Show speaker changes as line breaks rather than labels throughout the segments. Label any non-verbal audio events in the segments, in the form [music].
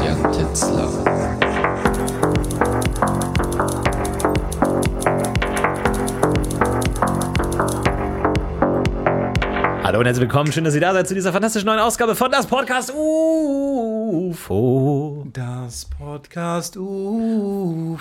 Christian Titzler.
Hallo und herzlich willkommen. Schön, dass ihr da seid zu dieser fantastischen neuen Ausgabe von das Podcast UFO.
Das Podcast UFO.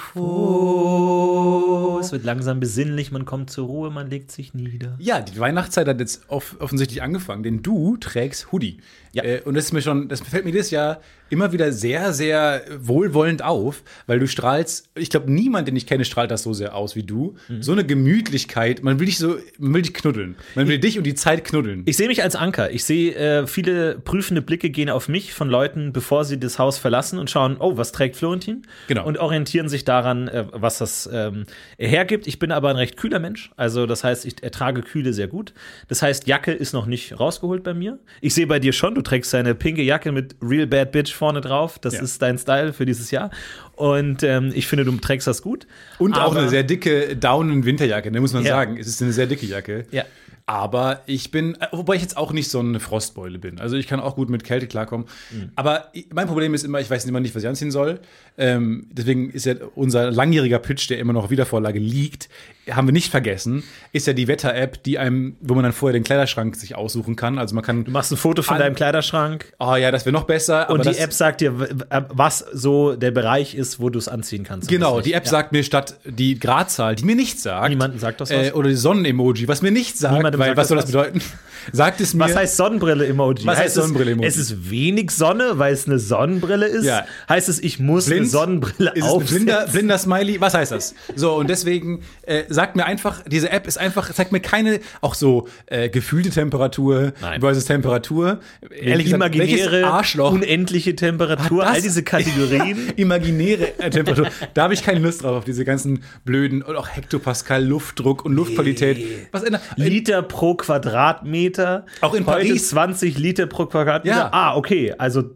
Es wird langsam besinnlich, man kommt zur Ruhe, man legt sich nieder.
Ja, die Weihnachtszeit hat jetzt off offensichtlich angefangen, denn du trägst Hoodie.
Ja.
Äh, und das ist mir schon, das fällt mir dieses Jahr immer wieder sehr, sehr wohlwollend auf, weil du strahlst, ich glaube, niemand, den ich kenne, strahlt das so sehr aus wie du.
Mhm.
So eine Gemütlichkeit, man will dich so, man will dich knuddeln. Man will dich und die Zeit knuddeln.
Ich sehe mich als Anker. Ich sehe, äh, viele prüfende Blicke gehen auf mich von Leuten, bevor sie das Haus verlassen und schauen, oh, was trägt Florentin?
Genau.
Und orientieren sich daran, äh, was das ähm, hergibt. Ich bin aber ein recht kühler Mensch. Also, das heißt, ich ertrage Kühle sehr gut. Das heißt, Jacke ist noch nicht rausgeholt bei mir. Ich sehe bei dir schon, du trägst deine pinke Jacke mit Real Bad Bitch vorne drauf. Das
Ja.
ist dein Style für dieses Jahr. Und ähm, ich finde, du trägst das gut.
Und auch
Aber-
eine sehr dicke Down-Winterjacke, da muss man
Ja.
sagen. Es ist eine sehr dicke Jacke.
Ja.
Aber ich bin, äh, wobei ich jetzt auch nicht so eine Frostbeule bin. Also ich kann auch gut mit Kälte klarkommen.
Mhm.
Aber mein Problem ist immer, ich weiß immer nicht, was ich anziehen soll. Ähm, deswegen ist ja unser langjähriger Pitch, der immer noch auf Wiedervorlage liegt, haben wir nicht vergessen, ist ja die Wetter-App, die einem, wo man dann vorher den Kleiderschrank sich aussuchen kann. Also man kann,
Du machst ein Foto von deinem Kleiderschrank.
oh ja, das wäre noch besser.
Und die App sagt dir, w- was so der Bereich ist, wo du es anziehen kannst.
Genau, die. App
Ja.
sagt mir statt die Gradzahl, die mir nichts sagt.
Niemandem sagt das was?
Äh, oder die Sonnen-Emoji, was mir nichts sagt.
Niemandem
weil,
sagt
was soll das bedeuten? [laughs] sagt es mir.
Was heißt Sonnenbrille-Emoji?
Was heißt Sonnenbrille-Emoji?
Es ist wenig Sonne, weil es eine Sonnenbrille ist.
Ja.
Heißt es, ich muss eine
Blind?
Sonnenbrille
Ist
aufsetzen?
blinder, blinder Smiley? Was heißt das? So, und deswegen äh, sagt mir einfach, diese App ist einfach, zeigt mir keine, auch so äh, gefühlte Temperatur
Nein.
versus Temperatur. Ehrlich gesagt,
Imaginäre,
Arschloch
unendliche Temperatur, all diese Kategorien. [laughs]
imaginäre äh, Temperatur. da habe ich keine Lust drauf, auf diese ganzen blöden und auch Hektopascal, Luftdruck und Luftqualität. Was in, in,
Liter pro Quadratmeter.
Auch in
Heute
Paris.
20 Liter pro Quadratmeter.
Ja.
Ah, okay. Also,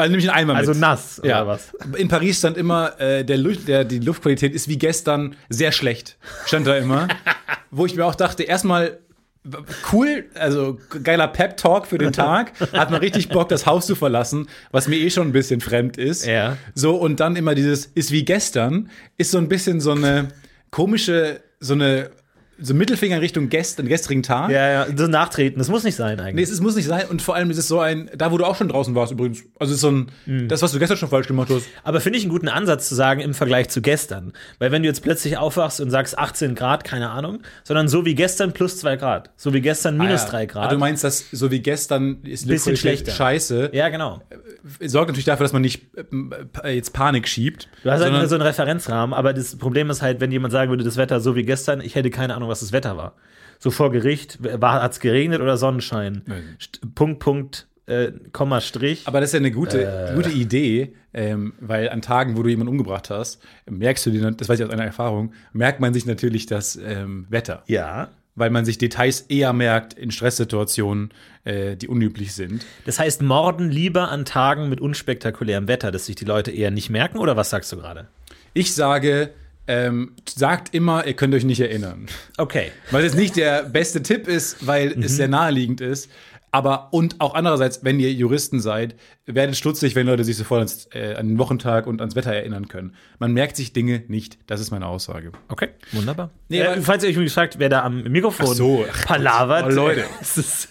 also nehme ich einen Eimer
also
mit.
nass
Ja.
oder was?
In Paris stand immer, äh, der, Lu- der, die Luftqualität ist wie gestern sehr schlecht. Stand da immer. [laughs] Wo ich mir auch dachte, erstmal cool, also geiler Pep-Talk für den Tag. Hat man richtig Bock, das Haus zu verlassen, was mir eh schon ein bisschen fremd ist.
Ja.
So, und dann immer dieses ist wie gestern, ist so ein bisschen so eine komische, so eine so Mittelfinger in Richtung gestern, gestrigen Tag.
Ja, ja, so nachtreten. Das muss nicht sein
Nee,
eigentlich.
es, es muss nicht sein. Und vor allem ist es so ein, da wo du auch schon draußen warst übrigens. Also es ist so ein,
Mhm.
das, was du gestern schon falsch gemacht hast.
Aber finde ich einen guten Ansatz zu sagen im Vergleich zu gestern. Weil wenn du jetzt plötzlich aufwachst und sagst 18 Grad, keine Ahnung, sondern so wie gestern plus 2 Grad. So wie gestern minus
Ah, ja.
3
Ah,
Grad.
du meinst, dass so wie gestern ist
Bisschen
Luftqualität
schlechter.
scheiße.
ja, genau.
Sorgt natürlich dafür, dass man nicht äh, jetzt Panik schiebt.
Du hast halt so einen Referenzrahmen, aber das Problem ist halt, wenn jemand sagen würde, das Wetter so wie gestern, ich hätte keine Ahnung, was das Wetter war. So vor Gericht, hat es geregnet oder Sonnenschein? St Punkt, Punkt, äh, Komma, Strich.
Aber das ist ja eine gute,
Äh.
gute Idee, ähm, weil an Tagen, wo du jemanden umgebracht hast, merkst du dir, das weiß ich aus einer Erfahrung, merkt man sich natürlich das ähm, Wetter.
ja.
Weil man sich Details eher merkt in Stresssituationen, äh, die unüblich sind.
Das heißt, morden lieber an Tagen mit unspektakulärem Wetter, dass sich die Leute eher nicht merken, oder was sagst du gerade?
Ich sage, ähm, sagt immer, ihr könnt euch nicht erinnern.
Okay.
Weil es nicht der beste Tipp ist, weil
Mhm.
es sehr naheliegend ist. Aber und auch andererseits, wenn ihr Juristen seid, werdet stutzig, wenn Leute sich sofort ans, äh, an den Wochentag und ans Wetter erinnern können. Man merkt sich Dinge nicht. Das ist meine Aussage.
Okay, wunderbar.
Nee,
äh, falls ihr euch fragt, wer da am Mikrofon
Ach so, ach
palavert, [laughs]
Oh, Leute. [laughs]
es ist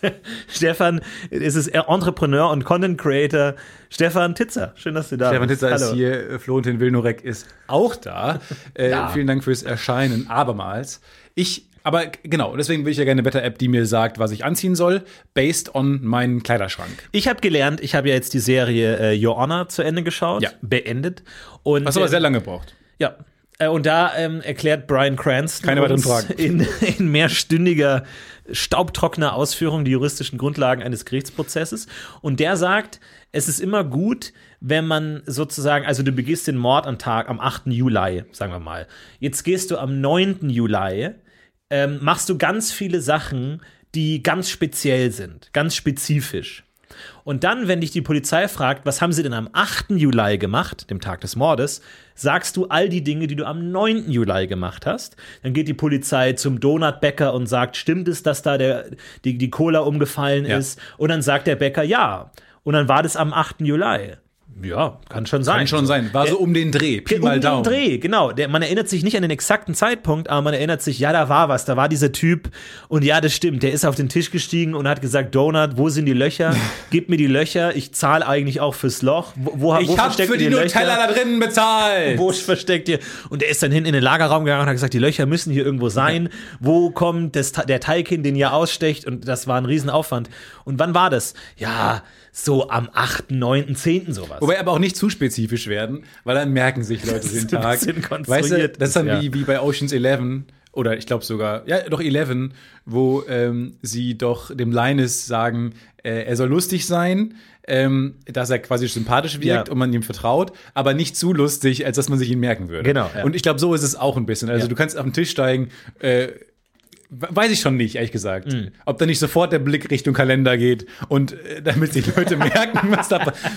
Stefan, es ist Entrepreneur und Content Creator Stefan Titzer. Schön, dass du da
Stefan
bist.
Titzer ist
Hallo.
hier, äh, Florentin Wilnorek ist auch da. [laughs] Äh,
Ja.
Vielen Dank fürs Erscheinen abermals. Ich, aber genau, deswegen will ich ja gerne eine Wetter-App, die mir sagt, was ich anziehen soll, based on meinen Kleiderschrank.
Ich habe gelernt, ich habe ja jetzt die Serie äh, Your Honor zu Ende geschaut,
Ja.
beendet. Und,
Was aber
äh,
sehr lange braucht.
Ja. Äh, Und da ähm, erklärt Brian Cranston
Keine weiteren Fragen. [laughs]
In, in mehrstündiger, staubtrockener Ausführung die juristischen Grundlagen eines Gerichtsprozesses. Und der sagt, es ist immer gut, wenn man sozusagen, also du begehst den Mord am Tag, am 8. Juli, sagen wir mal. Jetzt gehst du am 9. Juli, ähm, machst du ganz viele Sachen, die ganz speziell sind, ganz spezifisch. Und dann, wenn dich die Polizei fragt, was haben sie denn am 8. Juli gemacht, dem Tag des Mordes, sagst du all die Dinge, die du am 9. Juli gemacht hast. Dann geht die Polizei zum Donutbäcker und sagt, stimmt es, dass da der, die, die Cola umgefallen
Ja.
ist? Und dann sagt der Bäcker, ja. Und dann war das am 8. Juli. Ja, kann schon sein.
Kann schon sein. War so um den Dreh. Pi
um
mal
den
Daumen.
Dreh, genau. Der, man erinnert sich nicht an den exakten Zeitpunkt, aber man erinnert sich, ja, da war was, da war dieser Typ und ja, das stimmt, der ist auf den Tisch gestiegen und hat gesagt, Donut, wo sind die Löcher? [laughs] Gib mir die Löcher, ich zahle eigentlich auch fürs Loch. Wo, wo, wo
Ich hab
versteckt
für die Nutella da drinnen bezahlt.
Wo versteckt ihr? Und der ist dann hinten in den Lagerraum gegangen und hat gesagt, die Löcher müssen hier irgendwo sein. Wo kommt das, der Teig hin, den ihr ausstecht? Und das war ein Riesenaufwand. Und wann war das? Ja, so am 8., 9., 10. sowas.
Wobei aber auch nicht zu spezifisch werden, weil dann merken sich Leute den Tag. Weißt du, das ist dann
ja.
wie, wie bei Oceans 11 oder ich glaube sogar, ja, doch 11, wo ähm, sie doch dem Linus sagen, äh, er soll lustig sein, ähm, dass er quasi sympathisch wirkt
Ja.
und man ihm vertraut, aber nicht zu lustig, als dass man sich ihn merken würde.
Genau, ja.
Und ich glaube, so ist es auch ein bisschen. Also
Ja.
du kannst auf den Tisch steigen, äh, Weiß ich schon nicht, ehrlich gesagt.
Mhm.
Ob da nicht sofort der Blick Richtung Kalender geht und äh, damit sich Leute [laughs] merken, was da passiert.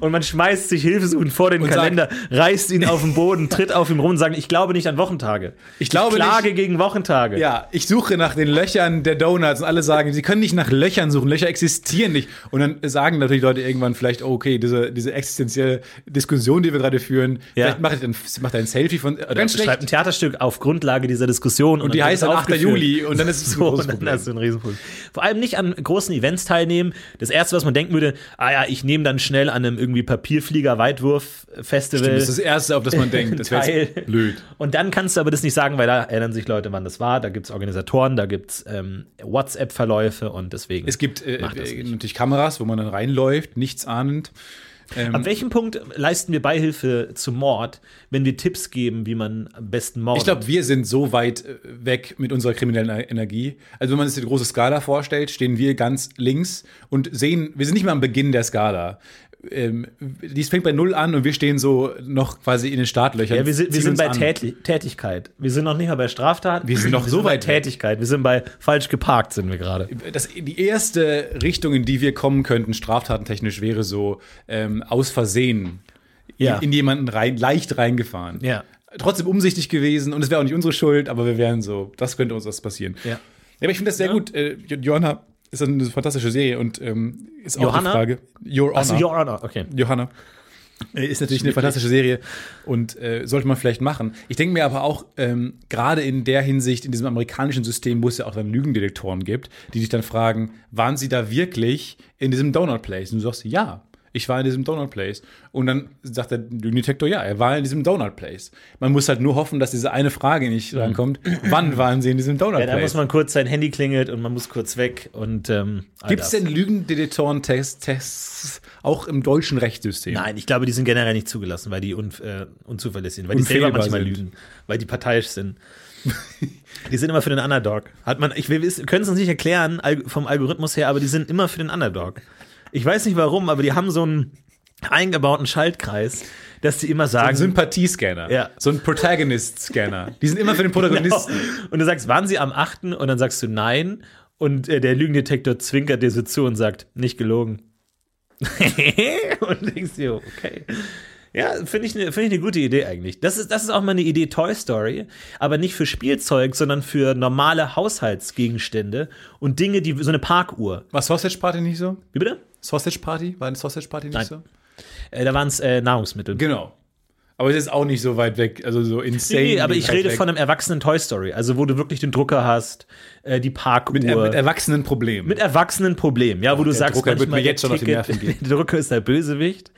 Und man schmeißt sich hilfesuchend vor den
Und
Kalender, reißt ihn auf den Boden, tritt auf ihn rum und sagt, ich glaube nicht an Wochentage.
Ich glaube
klage gegen Wochentage.
Ja, ich suche nach den Löchern der Donuts und alle sagen, sie können nicht nach Löchern suchen, Löcher existieren nicht. Und dann sagen natürlich Leute irgendwann vielleicht, oh, okay, diese, diese existenzielle Diskussion, die wir gerade führen,
Ja.
vielleicht macht er ein, macht ein Selfie von, äh, ganz
Schreibt ein
schlecht.
Theaterstück auf Grundlage dieser Diskussion.
Und die
dann
heißt dann
es
8.
aufgeführt.
Juli und dann ist es [laughs]
So, dann hast du ein Riesenproblem. Vor allem nicht an großen Events teilnehmen. Das erste, was man denken würde, ah ja, ich nehme dann schnell an einem irgendwie Papierflieger-Weitwurf-Festival.
Das ist das Erste, auf das man [laughs] denkt. Das wäre blöd.
Und dann kannst du aber das nicht sagen, weil da erinnern sich Leute, wann das war. Da gibt es Organisatoren, da gibt es ähm, WhatsApp-Verläufe und deswegen.
Es gibt äh, äh, natürlich Kameras, wo man dann reinläuft, nichts ahnend. Ähm,
Ab welchem Punkt leisten wir Beihilfe zum Mord, wenn wir Tipps geben, wie man am besten mordet?
Ich glaube, wir sind so weit äh, weg mit unserer kriminellen Energie. Also wenn man sich die große Skala vorstellt, stehen wir ganz links und sehen, wir sind nicht mehr am Beginn der Skala. Ähm, die fängt bei Null an und wir stehen so noch quasi in den Startlöchern.
ja, wir sind, wir sind bei. Täti Tätigkeit. Wir sind noch nicht mal bei Straftaten.
Wir sind noch so
bei
weit weg.
Tätigkeit. Wir sind bei falsch geparkt, sind wir gerade.
Das, die erste Richtung, in die wir kommen könnten, straftatentechnisch, wäre so ähm, aus Versehen
Ja.
in, in jemanden rein, leicht reingefahren.
Ja.
Trotzdem umsichtig gewesen und es wäre auch nicht unsere Schuld, aber wir wären so, das könnte uns was passieren.
Ja.
Aber ich finde das sehr gut. Äh, Jo- Johanna ist eine fantastische Serie und ähm, ist auch
Johanna?
die Frage. Your Honor.
Achso, Your Honor, okay.
Johanna. Äh, Ist natürlich eine fantastische Serie und äh, sollte man vielleicht machen. Ich denke mir aber auch, ähm, gerade in der Hinsicht, in diesem amerikanischen System, wo es ja auch dann Lügendetektoren gibt, die dich dann fragen, waren sie da wirklich in diesem Donut Place? Und du sagst, ja, ich war in diesem Donut Place. Und dann sagt der Lügendetektor, ja, er war in diesem Donut Place. Man muss halt nur hoffen, dass diese eine Frage nicht rankommt. Wann waren sie in diesem Donut
Mhm. Ja, da muss
Place?
man kurz sein Handy klingelt und man muss kurz weg und ähm,
Gibt es denn Lügendetektoren-Tests Tests auch im deutschen Rechtssystem?
Nein, ich glaube, die sind generell nicht zugelassen, weil die un, äh, unzuverlässig sind, weil die selber manchmal
sind.
lügen, weil die parteiisch sind. die sind immer für den Underdog. Hat man, ich will, wir können es uns nicht erklären vom Algorithmus her, aber die sind immer für den Underdog. Ich weiß nicht warum, aber die haben so einen eingebauten Schaltkreis, dass die immer
Ein
sagen,
Sympathiescanner.
Ja.
So ein Protagonist-Scanner. Die sind immer für den Protagonisten.
Genau. Und du sagst, waren sie am 8. und dann sagst du nein und äh, der Lügendetektor zwinkert dir so zu und sagt, nicht gelogen. [laughs] und du denkst dir, okay. Ja, finde ich eine find ich eine gute Idee eigentlich. Das ist, das ist auch mal eine Idee Toy Story, aber nicht für Spielzeug, sondern für normale Haushaltsgegenstände und Dinge, die so eine Parkuhr.
War Sausage Party nicht so?
Wie bitte?
Sausage Party? War eine Sausage Party nicht
Nein.
so?
Äh, da waren es äh, Nahrungsmittel.
Genau. Aber es ist auch nicht so weit weg, also so insane.
Nee, aber ich rede
weg.
von einem erwachsenen Toy Story, also wo du wirklich den Drucker hast, äh, die Parkuhr.
mit, mit erwachsenen Problemen.
Mit erwachsenen Problemen, ja, wo du
der
sagst,
Drucker wird
manchmal
mir jetzt schon
der
auf die Nerven gehen. [laughs]
Der Drucker ist der Bösewicht.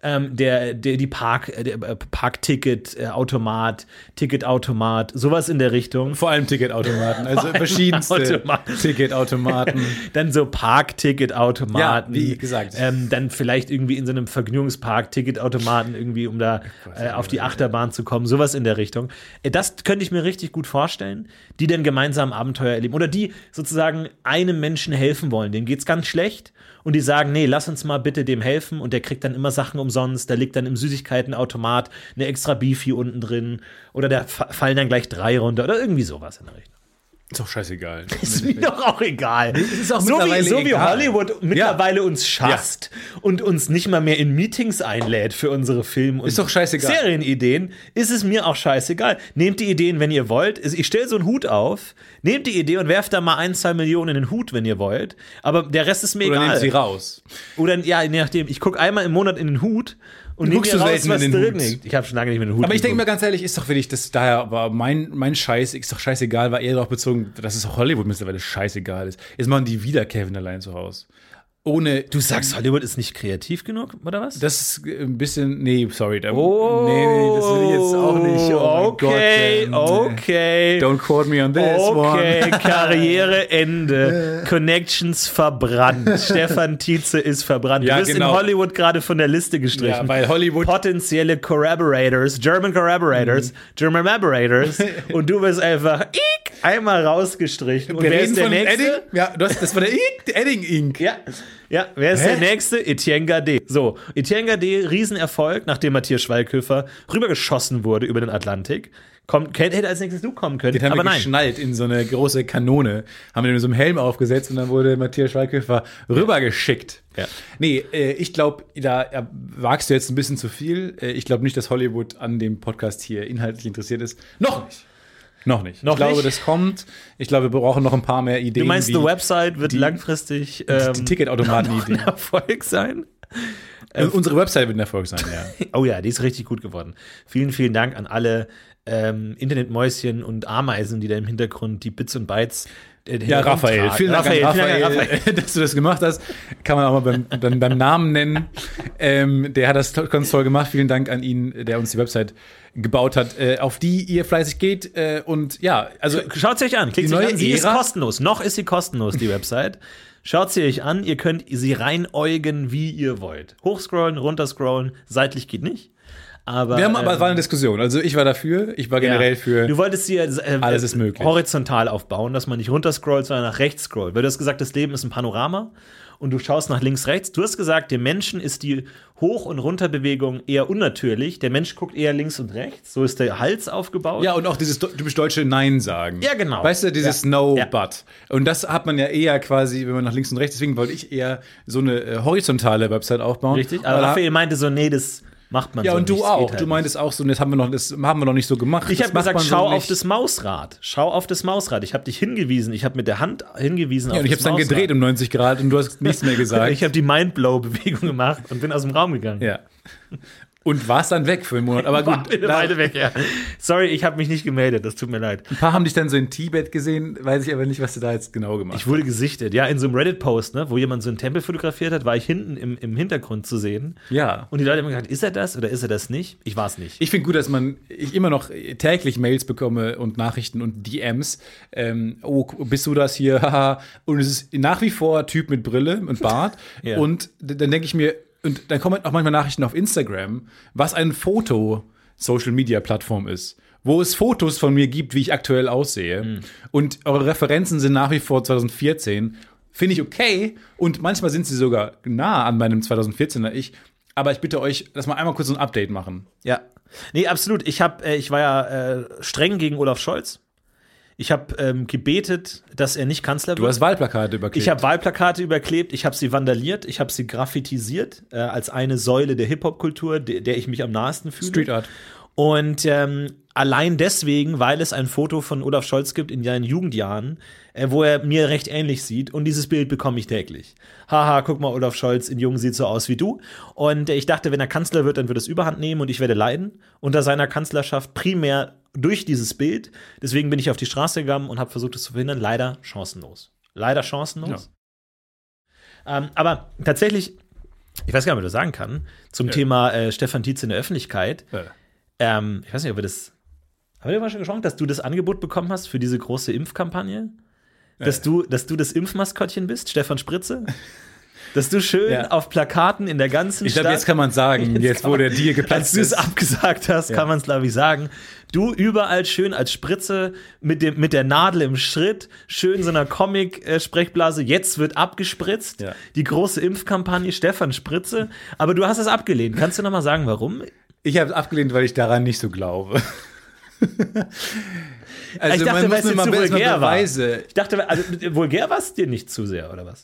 Ähm, der, der, die Park, äh, der äh, Parkticket-Automat, Ticketautomat, sowas in der Richtung.
Vor allem Ticketautomaten, also verschiedenste
Automaten.
Ticketautomaten. [laughs]
Dann so Parkticketautomaten.
Ja, wie gesagt.
Ähm, dann vielleicht irgendwie in so einem Vergnügungspark Ticketautomaten irgendwie, um da äh, auf die Achterbahn zu kommen, sowas in der Richtung. Äh, das könnte ich mir richtig gut vorstellen, die dann gemeinsam Abenteuer erleben. Oder die sozusagen einem Menschen helfen wollen. Dem geht's ganz schlecht und die sagen, nee, lass uns mal bitte dem helfen und der kriegt dann immer Sachen umsonst. Da liegt dann im Süßigkeitenautomat eine extra Beefy unten drin oder da fa- fallen dann gleich drei runter oder irgendwie sowas in der Richtung.
Ist doch scheißegal. [laughs]
Ist mir doch auch egal.
ist auch
so wie, so wie
egal.
Hollywood mittlerweile uns schasst und uns nicht mal mehr in Meetings einlädt für unsere Film- und
Ist doch scheißegal.
Serienideen, ist es mir auch scheißegal. Nehmt die Ideen, wenn ihr wollt. Ich stelle so einen Hut auf, nehmt die Idee und werft da mal ein, zwei Millionen in den Hut, wenn ihr wollt. Aber der Rest ist mir
Oder
egal.
nehmt sie raus.
Oder ja, je nachdem. Ich gucke einmal im Monat in den Hut und nehme mir
du
raus, was drin
Hut.
liegt. Ich habe schon lange nicht mehr den Hut
Aber ich denke mir ganz ehrlich, ist doch wirklich, das daher, aber mein, mein Scheiß ist doch scheißegal, war eher darauf bezogen, dass es auch Hollywood mittlerweile scheißegal ist. Jetzt machen die wieder Kevin allein zu Hause. Ohne.
Du sagst, Hollywood ist nicht kreativ genug, oder was?
Das ist ein bisschen. Nee, sorry. Da,
Oh,
nee, nee, das will ich jetzt auch nicht. Oh
okay,
Gott, ähm,
okay.
Don't quote me on this
Okay,
one. [laughs]
Karriereende. Connections verbrannt. [laughs] Stefan Tietze ist verbrannt.
Ja,
du bist
genau.
in Hollywood gerade von der Liste gestrichen.
Ja, weil Hollywood-
Potenzielle Collaborators, German Collaborators, German Collaborators. [laughs] und du bist einfach ick, einmal rausgestrichen. Und
Wir
wer ist der Nächste?
Edding? Ja, du hast, das war der Ink, der Edding Ink.
Ja, ja, wer ist
Hä?
der nächste? Etienne Gade. So, Etienne Gade, Riesenerfolg, nachdem Matthias Schweighöfer rübergeschossen wurde über den Atlantik. Kommt, hätte als nächstes du kommen können,
Den haben
aber
wir
nein.
geschnallt in so eine große Kanone, haben wir den mit so einem Helm aufgesetzt und dann wurde Matthias Schweighöfer rübergeschickt.
Ja.
Nee, äh, ich glaube, da wagst du jetzt ein bisschen zu viel. Äh, ich glaube nicht, dass Hollywood an dem Podcast hier inhaltlich interessiert ist. Noch nicht. Noch nicht.
Noch
ich glaube,
nicht?
das kommt. Ich glaube, wir brauchen noch ein paar mehr Ideen.
Du meinst, die Website wird langfristig ähm,
die Ticketautomaten-Ideen. [laughs]
ein Erfolg sein?
Äh, Unsere Website wird ein Erfolg sein, ja. [laughs]
Oh ja, die ist richtig gut geworden. Vielen, vielen Dank an alle ähm, Internetmäuschen und Ameisen, die da im Hintergrund die Bits und Bytes äh,
Ja, Raphael. Vielen Dank, Raphael,
an Raphael. [laughs]
dass du das gemacht hast. Kann man auch mal beim, beim, beim Namen nennen. Ähm, der hat das ganz toll gemacht. Vielen Dank an ihn, der uns die Website gebaut hat, äh, auf die ihr fleißig geht. Äh, und ja, also
Schaut sie euch an, klickt
Die
sie an. Sie ist
Ära?
kostenlos. Noch ist sie kostenlos, die Website. Schaut sie euch an. Ihr könnt sie reinäugen, wie ihr wollt. Hochscrollen, runterscrollen. Seitlich geht nicht. Aber,
wir haben, aber
ähm,
war eine Diskussion. Also ich war dafür, ich war generell
Ja.
für.
Du wolltest sie äh,
Alles ist möglich.
horizontal aufbauen, dass man nicht runterscrollt, sondern nach rechts scrollt. Weil du hast gesagt, das Leben ist ein Panorama und du schaust nach links, rechts. Du hast gesagt, dem Menschen ist die Hoch- und Runterbewegung eher unnatürlich. Der Mensch guckt eher links und rechts. So ist der Hals aufgebaut.
ja, und auch dieses typisch deutsche Nein sagen.
Ja, genau.
Weißt du, dieses
Ja.
No,
Ja.
but. Und das hat man ja eher quasi, wenn man nach links und rechts, deswegen wollte ich eher so eine äh, horizontale Website aufbauen.
Richtig? Aber
da-
Raphael meinte so, nee, das macht man
Ja,
so
und du
nicht. Das
auch.
halt
du meintest auch so, das haben wir noch, das haben wir noch nicht so gemacht.
Ich habe gesagt,
man so
schau auf
nicht.
das Mausrad. Schau auf das Mausrad. Ich habe dich hingewiesen. Ich habe mit der Hand hingewiesen
Ja, und ich
das
hab's dann gedreht um 90 Grad und du hast nichts mehr [laughs] gesagt.
Ich habe die Mindblow-Bewegung gemacht und bin aus dem Raum gegangen.
ja. Und warst dann weg für einen Monat. Aber
War
gut, [laughs]
eine Weile weg, ja. Sorry, ich habe mich nicht gemeldet. Das tut mir leid.
ein paar haben dich dann so in Tibet gesehen, weiß ich aber nicht, was du da jetzt genau gemacht
Ich wurde gesichtet. Ja, in so einem Reddit-Post, ne, wo jemand so einen Tempel fotografiert hat, war ich hinten im, im Hintergrund zu sehen.
hast. Ja.
Und die Leute haben gesagt, ist er das oder ist er das nicht? Ich war es nicht.
Ich finde gut, dass man, ich immer noch täglich Mails bekomme und Nachrichten und DMs. Ähm, oh, bist du das hier? [laughs] Haha. und es ist nach wie vor Typ mit Brille und Bart. [laughs]
Ja.
Und dann denke ich mir, und dann kommen auch manchmal Nachrichten auf Instagram, was ein Foto-Social-Media-Plattform ist. Wo es Fotos von mir gibt, wie ich aktuell aussehe.
Mhm.
Und eure Referenzen sind nach wie vor 2014. Finde ich okay. Und manchmal sind sie sogar nah an meinem 2014er Ich. Aber ich bitte euch, dass wir einmal kurz so ein Update machen.
Ja. Nee, absolut. Ich, hab, äh, ich war ja äh, streng gegen Olaf Scholz. Ich habe ähm, gebetet, dass er nicht Kanzler
Du
wird.
hast Wahlplakate überklebt.
Ich habe Wahlplakate überklebt, ich habe sie vandaliert, ich habe sie graffitisiert äh, als eine Säule der Hip-Hop-Kultur, de der ich mich am nahesten fühle.
Street Art.
Und ähm, allein deswegen, weil es ein Foto von Olaf Scholz gibt in seinen Jugendjahren, äh, wo er mir recht ähnlich sieht. Und dieses Bild bekomme ich täglich. Haha, guck mal, Olaf Scholz in Jung sieht so aus wie du. Und äh, ich dachte, wenn er Kanzler wird, dann wird es überhand nehmen und ich werde leiden unter seiner Kanzlerschaft primär durch dieses Bild. Deswegen bin ich auf die Straße gegangen und habe versucht, es zu verhindern. Leider chancenlos. Leider chancenlos. Ähm, aber tatsächlich, ich weiß gar nicht, ob ich das sagen kann, zum
Ja.
Thema äh, Stefan Tietz in der Öffentlichkeit.
Ja.
Ähm, ich weiß nicht, ob wir das. Haben wir mal schon gesprochen, dass du das Angebot bekommen hast für diese große Impfkampagne? Dass, du, dass du das Impfmaskottchen bist, Stefan Spritze? Dass du schön
Ja.
auf Plakaten in der ganzen
Ich glaube,
Stadt.
jetzt kann man sagen, [laughs] jetzt,
kann
wo der Deal
Als
geplatzt
du es
ist.
abgesagt hast,
Ja.
kann man es, glaube ich, sagen. Du überall schön als Spritze mit, dem, mit der Nadel im Schritt, schön so einer Comic-Sprechblase. Jetzt wird abgespritzt.
Ja.
Die große Impfkampagne Stefan Spritze. Aber du hast es abgelehnt. Kannst du noch mal sagen, warum?
Ich habe es abgelehnt, weil ich daran nicht so glaube. [laughs] Also
ich dachte, weil es
mir mal
zu
erstmal
vulgär war. Ich dachte, also vulgär war es dir nicht zu sehr, oder was?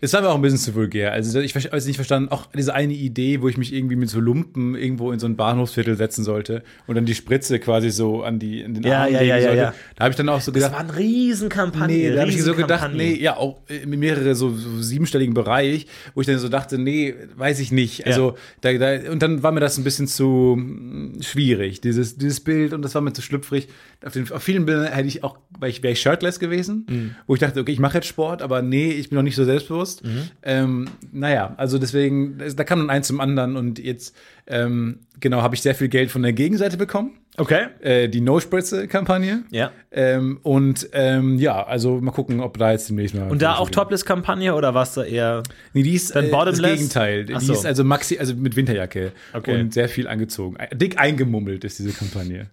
Es war mir auch ein bisschen zu vulgär. Also ich habe es nicht verstanden, auch diese eine Idee, wo ich mich irgendwie mit so Lumpen irgendwo in so ein Bahnhofsviertel setzen sollte und dann die Spritze quasi so an die in den
Ja,
Arm
ja,
legen
ja, ja,
sollte.
ja.
Da habe ich dann auch so
Das
gedacht,
war eine Riesenkampagne.
nee, da habe ich so gedacht, nee, ja, auch in mehrere so, so siebenstelligen Bereich, wo ich dann so dachte, nee, weiß ich nicht. Also da, da, und dann war mir das ein bisschen zu mm, schwierig, dieses, dieses Bild und das war mir zu schlüpfrig. Auf, den, auf vielen Bildern hätte ich auch, weil ich wäre ich shirtless gewesen,
Mhm.
wo ich dachte, okay, ich mache jetzt Sport, aber nee, ich bin noch nicht so selbstbewusst.
Mhm.
Ähm, naja, also deswegen, da kam dann eins zum anderen und jetzt, ähm, genau, habe ich sehr viel Geld von der Gegenseite bekommen.
Okay.
Äh, die No-Spritze-Kampagne.
Ja.
Ähm, und ähm, ja, also mal gucken, ob da jetzt demnächst mal.
Und da auch
Topless-Kampagne?
Oder warst du eher.
Nee, die ist
Dann
äh, das? Gegenteil. Die
Ach so.
ist also maxi, also mit Winterjacke
Okay.
und sehr viel angezogen. Dick eingemummelt ist diese Kampagne.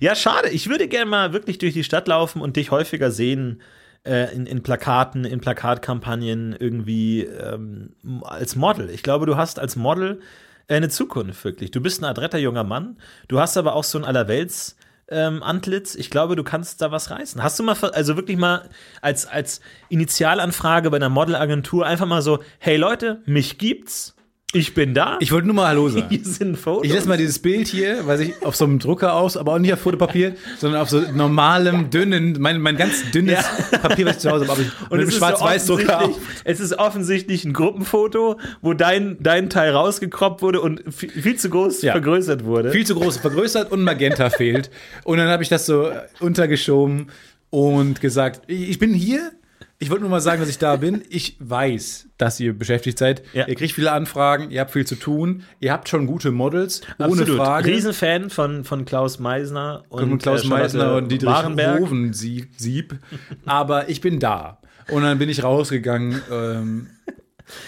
Ja, schade. Ich würde gerne mal wirklich durch die Stadt laufen und dich häufiger sehen äh, in, in Plakaten, in Plakatkampagnen irgendwie ähm, als Model. Ich glaube, du hast als Model äh, eine Zukunft wirklich. Du bist ein adretter junger Mann. Du hast aber auch so ein Allerwelts. Ähm, Antlitz, ich glaube, du kannst da was reißen. Hast du mal, also wirklich mal als, als Initialanfrage bei einer Modelagentur einfach mal so, hey Leute, mich gibt's, ich bin da,
Ich wollte nur mal Hallo sagen.
hier sind Fotos.
Ich lasse mal dieses Bild hier, weiß ich, auf so einem Drucker aus, aber auch nicht auf Fotopapier, sondern auf so normalem, dünnen, mein, mein ganz dünnes Papier, was ich zu Hause habe, aber ich,
Und
mit einem
es ist so
Schwarz-Weiß-Drucker
offensichtlich- Es ist offensichtlich ein Gruppenfoto, wo dein, dein Teil rausgekroppt wurde und viel, viel zu groß
Ja.
vergrößert wurde.
viel zu groß vergrößert und Magenta fehlt. Und dann habe ich das so untergeschoben und gesagt, ich bin hier. Ich wollte nur mal sagen, dass ich da bin. Ich weiß, dass ihr beschäftigt seid.
Ja.
Ihr kriegt viele Anfragen, ihr habt viel zu tun. Ihr habt schon gute Models, ohne
Absolut.
Frage.
Riesenfan von, von Klaus Meisner und,
und Klaus
äh,
Meisner und Dietrich. Hovensieb. Aber ich bin da. Und dann bin ich rausgegangen ähm,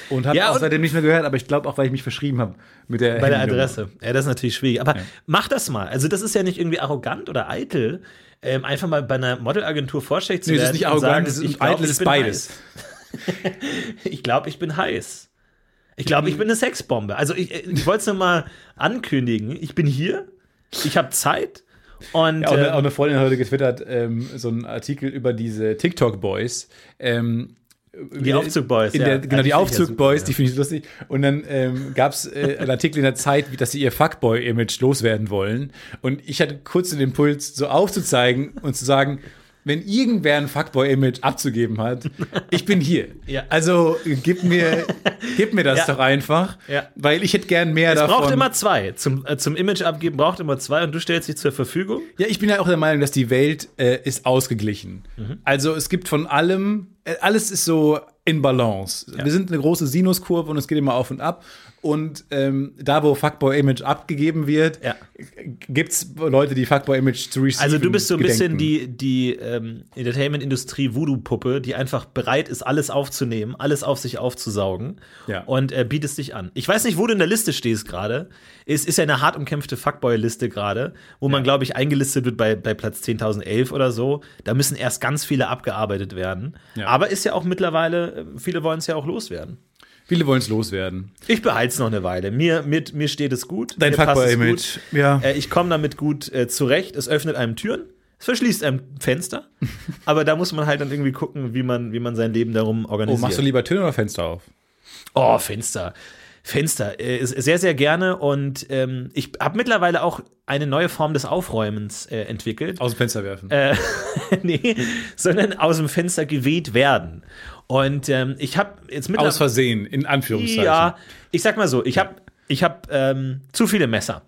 und habe
Ja,
auch seitdem nicht mehr gehört. Aber ich glaube auch, weil ich mich verschrieben habe mit der
Bei der. Adresse. Ja, das ist natürlich schwierig. Aber mach das mal. Also, das ist ja nicht irgendwie arrogant oder eitel, ähm, einfach mal bei einer Modelagentur vorstellig zu
Nee, das
werden.
ist nicht arrogant,
sagen,
das ist eitel, das ist beides. [laughs]
Ich glaube, ich bin heiß. Ich glaube, ich bin eine Sexbombe. Also, ich, ich wollte es nur mal ankündigen. Ich bin hier, ich habe Zeit. Und
Ja, auch, eine,
ähm,
auch eine Freundin hat heute getwittert, ähm, so einen Artikel über diese TikTok-Boys. Ähm,
Die Aufzug-Boys,
in
ja.
Der, genau,
Ja, die ja
Aufzug-Boys,
super,
die finde ich lustig. Und dann ähm, gab es äh, einen Artikel in der Zeit, wie, dass sie ihr Fuckboy-Image loswerden wollen. Und ich hatte kurz den Impuls, so aufzuzeigen und zu sagen, wenn irgendwer ein Fuckboy-Image abzugeben hat, [laughs] ich bin hier.
Ja.
Also gib mir, [laughs] gib mir das
Ja.
doch einfach,
Ja.
weil ich hätte gern mehr
es
davon.
braucht immer zwei. Zum, äh, zum Image abgeben braucht immer zwei und du stellst dich zur Verfügung.
Ja, ich bin ja auch der Meinung, dass die Welt äh, ist ausgeglichen. Also es gibt von allem, äh, alles ist so in Balance. Wir sind eine große Sinuskurve und es geht immer auf und ab. Und ähm, da, wo Fuckboy-Image abgegeben wird,
Ja.
gibt es Leute, die Fuckboy-Image zu receiven
Also du bist so ein bisschen
gedenken.
die, die ähm, Entertainment-Industrie Voodoo-Puppe, die einfach bereit ist, alles aufzunehmen, alles auf sich aufzusaugen
Ja.
und äh, bietest dich an. Ich weiß nicht, wo du in der Liste stehst gerade. Es ist ja eine hart umkämpfte Fuckboy-Liste gerade, wo man, glaube ich, eingelistet wird bei, bei Platz 10.011 oder so. Da müssen erst ganz viele abgearbeitet werden.
Ja.
Aber ist ja auch mittlerweile, äh, viele wollen es ja auch loswerden.
Viele wollen es loswerden.
Ich behalte es noch eine Weile. Mir, mit, mir steht es gut.
Dein Fuckboy-Image.
gut.
Ja.
Äh, ich komme damit gut äh, zurecht. Es öffnet einem Türen. Es verschließt einem Fenster. aber da muss man halt dann irgendwie gucken, wie man, wie man sein Leben darum
Oh,
organisiert.
machst du lieber Türen oder Fenster auf?
Oh, Fenster. Fenster. Äh, sehr, sehr gerne. Und ähm, ich habe mittlerweile auch eine neue Form des Aufräumens äh, entwickelt.
Aus dem Fenster werfen.
Äh, [laughs] nee, sondern aus dem Fenster geweht werden. Und ähm, ich habe jetzt mittlerweile.
Aus Versehen, in Anführungszeichen.
Ja, ich sag mal so, ich habe ich hab, ähm, zu viele Messer.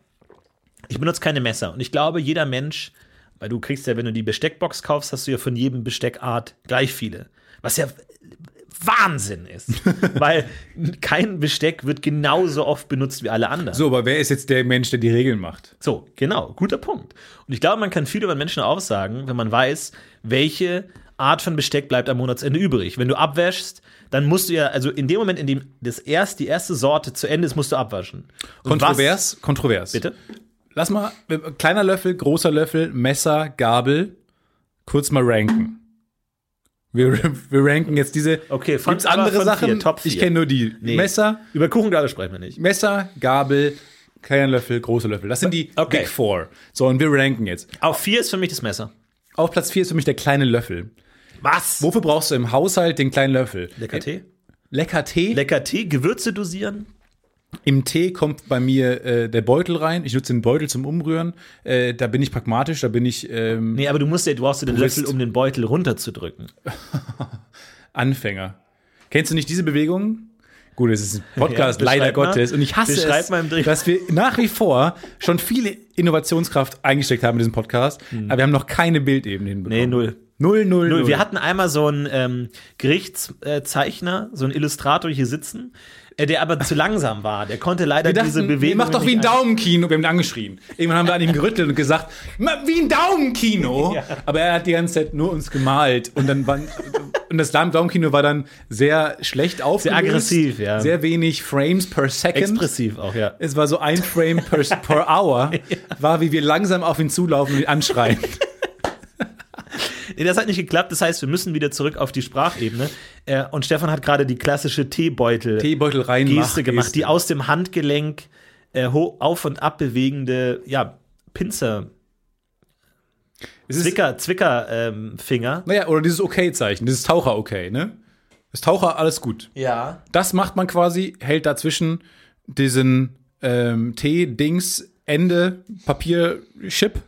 Ich benutze keine Messer. Und ich glaube, jeder Mensch, weil du kriegst ja, wenn du die Besteckbox kaufst, hast du ja von jedem Besteckart gleich viele. Was ja Wahnsinn ist. [laughs] weil kein Besteck wird genauso oft benutzt wie alle anderen.
So, aber wer ist jetzt der Mensch, der die Regeln macht?
So, genau, guter Punkt. Und ich glaube, man kann viel über Menschen aussagen, wenn man weiß, welche Art von Besteck bleibt am Monatsende übrig. Wenn du abwäschst, dann musst du ja, also in dem Moment, in dem das erst, die erste Sorte zu Ende ist, musst du abwaschen. Und
Kontrovers? Kontrovers.
Was, bitte?
Lass mal, kleiner Löffel, großer Löffel, Messer, Gabel, kurz mal ranken. Wir, wir ranken jetzt diese.
Okay, von-
Gibt's andere Sachen?
vier, Top
Ich
vier.
kenne nur die.
Nee.
Messer,
Über Kuchengabel sprechen wir nicht.
Messer, Gabel, kleiner Löffel, großer Löffel. Das sind die
Okay.
Big Four. So, und wir ranken jetzt.
Auf vier ist für mich das Messer.
Auf Platz 4 ist für mich der kleine Löffel.
Was?
Wofür brauchst du im Haushalt den kleinen Löffel?
Lecker Tee?
Lecker Tee.
Lecker Tee, Gewürze dosieren?
Im Tee kommt bei mir äh, der Beutel rein. Ich nutze den Beutel zum Umrühren. Äh, da bin ich pragmatisch, da bin ich ähm,
Nee, aber du musst ja, du brauchst ja den. Löffel, um den Beutel runterzudrücken. [laughs]
Anfänger. Kennst du nicht diese Bewegung? Gut, es ist ein [laughs] Podcast,
Ja,
leider
mal.
Gottes. Und ich hasse
Beschreib
es,
mal im
dass wir nach wie vor schon viele Innovationskraft eingesteckt haben in diesem Podcast. Aber wir haben noch keine Bildebene hinbekommen.
Hm. Nee, null.
Null, null, null.
Wir hatten einmal so einen ähm, Gerichtszeichner, so einen Illustrator hier sitzen, äh, der aber zu langsam war. Der konnte leider
dachten,
diese Bewegung.
mach doch wie ein Daumenkino. Wir haben ihn angeschrien. Irgendwann haben wir an ihm gerüttelt und gesagt, "Ma, wie ein Daumenkino. [laughs]
Ja.
Aber er hat die ganze Zeit nur uns gemalt. Und dann waren, und das Daumenkino war dann sehr schlecht aufgelöst.
aggressiv, ja.
Sehr wenig Frames per Second.
Expressiv auch, ja.
Es war so ein Frame per, per Hour, [laughs] war wie wir langsam auf ihn zulaufen und ihn anschreien. [laughs]
Nee, das hat nicht geklappt. Das heißt, wir müssen wieder zurück auf die Sprachebene. Äh, und Stefan hat gerade die klassische Teebeutel-Geste
Teebeutel reinmachen.
gemacht, die aus dem Handgelenk äh, auf und ab bewegende, ja,
ist,
Zwicker, Zwicker ähm,
naja, oder dieses Okay-Zeichen, dieses Taucher-Okay, ne? Das Taucher, alles gut.
Ja.
Das macht man quasi, hält dazwischen diesen ähm, Tee-Dings, Ende, Papier-Chip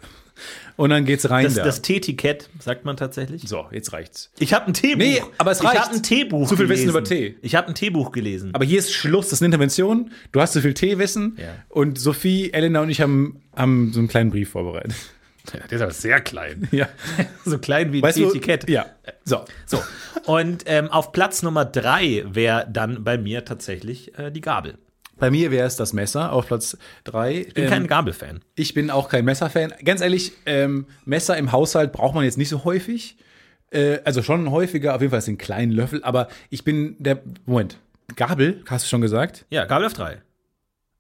und dann geht's rein
Das,
da.
das Teetikett, sagt man tatsächlich.
so, jetzt reicht's.
Ich habe ein Teebuch.
Nee, aber es
Ich
reicht.
habe ein Teebuch
Zu viel
gelesen.
Wissen über Tee.
Ich habe ein Teebuch gelesen.
Aber hier ist Schluss, das ist eine Intervention. Du hast so viel Teewissen
Ja.
und Sophie, Elena und ich haben, haben so einen kleinen Brief vorbereitet. [laughs]
der ist aber sehr klein. [laughs]
Ja. [laughs]
so klein wie ein
Weißt du,
Teetikett.
Ja. So.
So. Und ähm, auf Platz Nummer drei wäre dann bei mir tatsächlich äh, die Gabel.
Bei mir wäre es das Messer auf Platz 3.
Ich bin kein Gabelfan.
Ich bin auch kein Messerfan. Ganz ehrlich, ähm, Messer im Haushalt braucht man jetzt nicht so häufig. Äh, also schon häufiger, auf jeden Fall ist ein kleinen Löffel. Aber ich bin der. Moment. Gabel, hast du schon gesagt?
Ja, Gabel auf drei.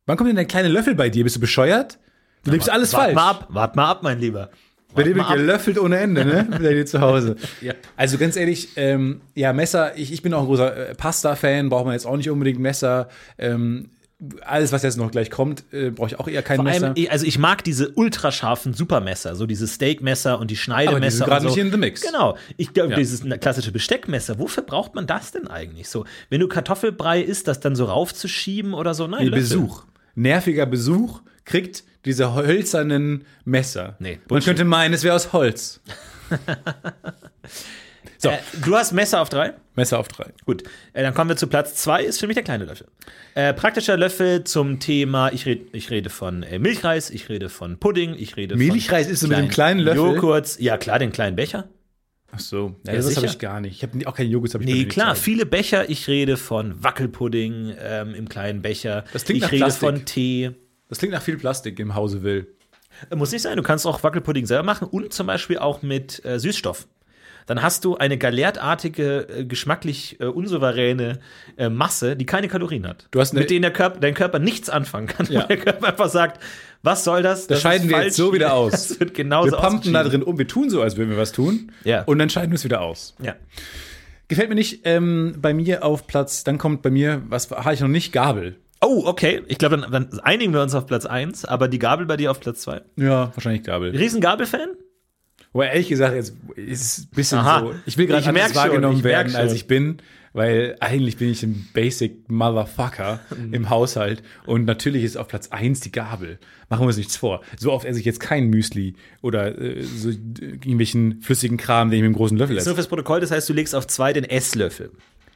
Wann kommt denn der kleine Löffel bei dir? Bist du bescheuert? Du lebst alles
Wart
falsch.
mal ab, wart mal ab, mein Lieber.
Bei dir wird gelöffelt ohne Ende, ne? [laughs] Bei dir zu Hause.
Ja.
Also ganz ehrlich, ähm, ja, Messer, ich, ich bin auch ein großer äh, Pasta-Fan, braucht man jetzt auch nicht unbedingt Messer. Ähm, alles, was jetzt noch gleich kommt, äh, brauche ich auch eher kein
Vor
Messer.
allem, also ich mag diese ultrascharfen Supermesser, so diese Steakmesser und die
Aber die
Schneidemesser.
sind gerade
so.
nicht in the mix.
Genau. Ich glaube,
Ja.
dieses klassische Besteckmesser, wofür braucht man das denn eigentlich so? Wenn du Kartoffelbrei isst, das dann so raufzuschieben oder so? Nein,
Nee. Besuch. Nerviger Besuch kriegt diese hölzernen Messer.
Nee,
Man
Bullshit.
könnte meinen, es wäre aus Holz. [laughs] So.
Äh, du hast Messer auf drei?
Messer auf drei.
Gut, äh, dann kommen wir zu Platz zwei, ist für mich der kleine Löffel. Äh, praktischer Löffel zum Thema, ich, red, ich rede von äh, Milchreis, ich rede von Pudding, ich rede
Milchreis
von
isst du mit dem kleinen Löffel?
Joghurt, ja klar, den kleinen Becher.
Ach so. Ja,
Ja,
das habe ich gar nicht. Ich habe auch keinen Joghurt. hab ich
Nee, klar,
gezeigt.
viele Becher. Ich rede von Wackelpudding ähm, im kleinen Becher.
Das klingt
ich
nach
rede
Plastik.
von Tee.
Das klingt nach viel Plastik im Hause Will.
Äh, Muss nicht sein, du kannst auch Wackelpudding selber machen und zum Beispiel auch mit äh, Süßstoff. Dann hast du eine galertartige, äh, geschmacklich äh, unsouveräne äh, Masse, die keine Kalorien hat.
Du hast
mit denen der Körper, dein Körper nichts anfangen kann.
Ja. [laughs]
Der Körper einfach sagt, was soll das?
Das
ist
scheiden wir
falsch.
jetzt so wieder aus. [laughs]
Das wird genauso
wir pumpen da drin um, wir tun so, als würden wir was tun.
Ja.
Und dann scheiden wir es wieder aus.
Ja.
Gefällt mir nicht. Ähm, bei mir auf Platz, dann kommt bei mir, was habe ich noch nicht? Gabel.
Oh, okay. Ich glaube, dann, dann einigen wir uns auf Platz 1, aber die Gabel bei dir auf Platz 2.
Ja, wahrscheinlich Gabel.
Riesen
Aber ehrlich gesagt, jetzt ist es ein bisschen
Aha.
so. Ich will gerade anders
schon,
wahrgenommen werden, als
schon.
ich bin, weil eigentlich bin ich ein Basic Motherfucker
Mhm.
im Haushalt. Und natürlich ist auf Platz 1 die Gabel. Machen wir uns nichts vor. So oft esse ich jetzt kein Müsli oder äh, so irgendwelchen flüssigen Kram, den ich mit einem großen Löffel
Ist nur
esse.
fürs Protokoll, das heißt, du legst auf 2 den Esslöffel.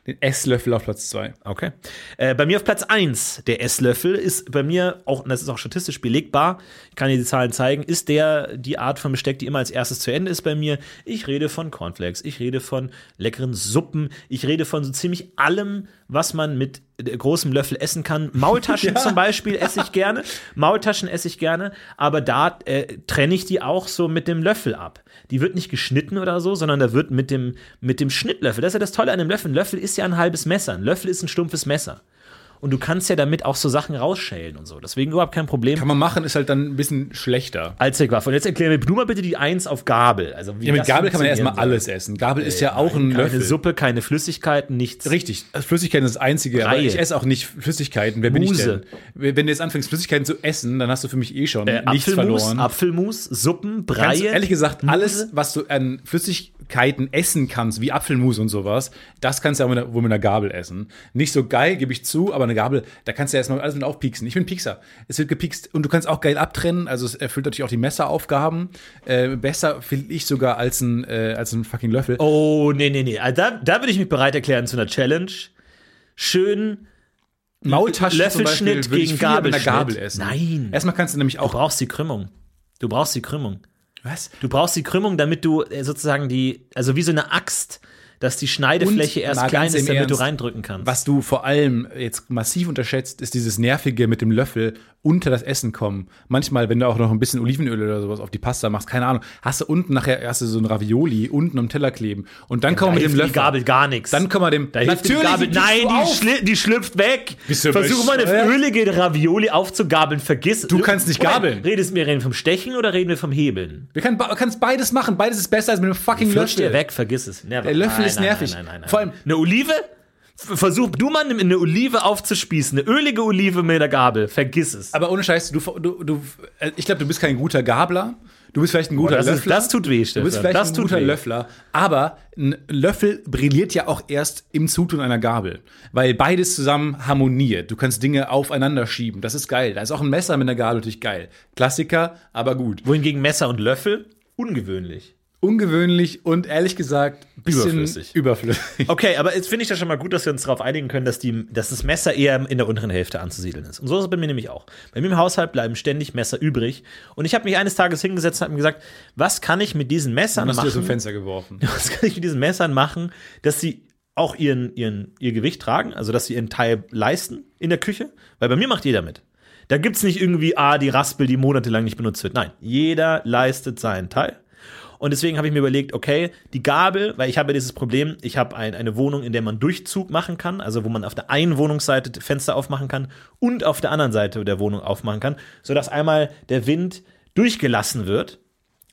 Den Esslöffel auf Platz 2.
Okay. Äh, bei mir auf Platz 1, der Esslöffel, ist bei mir auch, und das ist auch statistisch belegbar, ich kann dir die Zahlen zeigen, ist der die Art von Besteck, die immer als erstes zu Ende ist bei mir. Ich rede von Cornflakes, ich rede von leckeren Suppen, ich rede von so ziemlich allem, was man mit äh, großem Löffel essen kann. Maultaschen [laughs]
Ja.
zum Beispiel esse ich gerne. Maultaschen esse ich gerne, aber da äh, trenne ich die auch so mit dem Löffel ab. Die wird nicht geschnitten oder so, sondern da wird mit dem, mit dem Schnittlöffel. Das ist ja das Tolle an einem Löffel. Ein Löffel ist ja ein halbes Messer. Ein Löffel ist ein stumpfes Messer. Und du kannst ja damit auch so Sachen rausschälen und so. Deswegen überhaupt kein Problem.
Kann man machen, ist halt dann ein bisschen schlechter.
Allzweckwaffe. Und jetzt erklär mir du mal bitte die Eins auf Gabel. Also wie
Ja, mit Gabel kann man ja erstmal
soll.
alles essen. Gabel ist ja auch ein
keine
Löffel.
Suppe, keine Flüssigkeiten, nichts.
Richtig, Flüssigkeiten ist das Einzige, aber ich esse auch nicht Flüssigkeiten. Wer bin ich
Muse.
denn? Wenn du jetzt anfängst, Flüssigkeiten zu essen, dann hast du für mich eh schon
Äh,
nichts
Apfelmus,
verloren.
Apfelmus, Suppen, Breie.
ehrlich gesagt,
Muse.
alles, was du an Flüssigkeiten essen kannst, wie Apfelmus und sowas, das kannst du ja mit wohl mit einer Gabel essen. Nicht so geil, gebe ich zu, aber eine Gabel, da kannst du ja erstmal alles mit aufpieksen. Ich bin Piekser. Es wird gepikst und du kannst auch geil abtrennen, also es erfüllt natürlich auch die Messeraufgaben. Äh, besser finde ich sogar als ein, äh, als ein fucking Löffel.
Oh, nee, nee, nee. Also Da, da würde ich mich bereit erklären zu einer Challenge. Schön
Maultaschen
Löffelschnitt
zum Beispiel
gegen Gabelschnitt.
Gabel essen.
Nein.
Erstmal kannst du nämlich
Du
auch.
brauchst die Krümmung. Du brauchst die Krümmung.
Was?
Du brauchst die Krümmung, damit du äh, sozusagen die, also wie so eine Axt, dass die Schneidefläche
Und,
erst klein ist, damit du
Ernst,
reindrücken kannst.
Was du vor allem jetzt massiv unterschätzt, ist dieses Nervige mit dem Löffel unter das Essen kommen. Manchmal, wenn du auch noch ein bisschen Olivenöl oder sowas auf die Pasta machst, keine Ahnung, hast du unten nachher hast du so ein Ravioli unten am Teller kleben und dann kommen
da
wir mit dem
hilft die
Löffel.
Gabel gar nichts.
Dann kommen wir dem.
da hilft die Gabel. Nein, die, schli die schlüpft weg. Versuch mal eine ölige Ravioli aufzugabeln. Vergiss.
Du kannst nicht gabeln.
Redest wir reden vom Stechen oder reden wir vom Hebeln?
Wir können, kannst beides machen. Beides ist besser als mit einem fucking
Flutscht dir
Löffel.
weg, vergiss es. Never.
Der Löffel
Nein,
ist
nein,
nervig.
Nein, nein, nein, nein.
Vor allem-
eine Olive? Versuch du mal eine Olive aufzuspießen, eine ölige Olive mit der Gabel. Vergiss es.
Aber ohne Scheiß, du, du, du ich glaube, du bist kein guter Gabler. Du bist vielleicht ein guter
das, ist,
Löffler.
das tut weh,
Du
Stefan.
bist vielleicht
das
ein guter
weh.
Löffler, aber ein Löffel brilliert ja auch erst im Zutun einer Gabel, weil beides zusammen harmoniert. Du kannst Dinge aufeinander schieben. Das ist geil. Da ist auch ein Messer mit einer Gabel natürlich geil. Klassiker, aber gut.
Wohingegen Messer und Löffel ungewöhnlich.
Ungewöhnlich und ehrlich gesagt ein bisschen
Überflüssig.
überflüssig.
Okay, aber jetzt finde ich das schon mal gut, dass wir uns darauf einigen können, dass, die, dass das Messer eher in der unteren Hälfte anzusiedeln ist. Und so ist es bei mir nämlich auch. Bei mir im Haushalt bleiben ständig Messer übrig. Und ich habe mich eines Tages hingesetzt und habe mir gesagt, was kann ich mit diesen Messern
Hast du im
machen?
Fenster geworfen? [laughs]
Was kann ich mit diesen Messern machen, dass sie auch ihren, ihren, ihr Gewicht tragen, also dass sie ihren Teil leisten in der Küche? Weil bei mir macht jeder mit. Da gibt es nicht irgendwie, ah, die Raspel, die monatelang nicht benutzt wird. Nein, jeder leistet seinen Teil. Und deswegen habe ich mir überlegt, okay, die Gabel, weil ich habe ja dieses Problem, ich habe ein, eine Wohnung, in der man Durchzug machen kann, also wo man auf der einen Wohnungsseite Fenster aufmachen kann und auf der anderen Seite der Wohnung aufmachen kann, sodass einmal der Wind durchgelassen wird,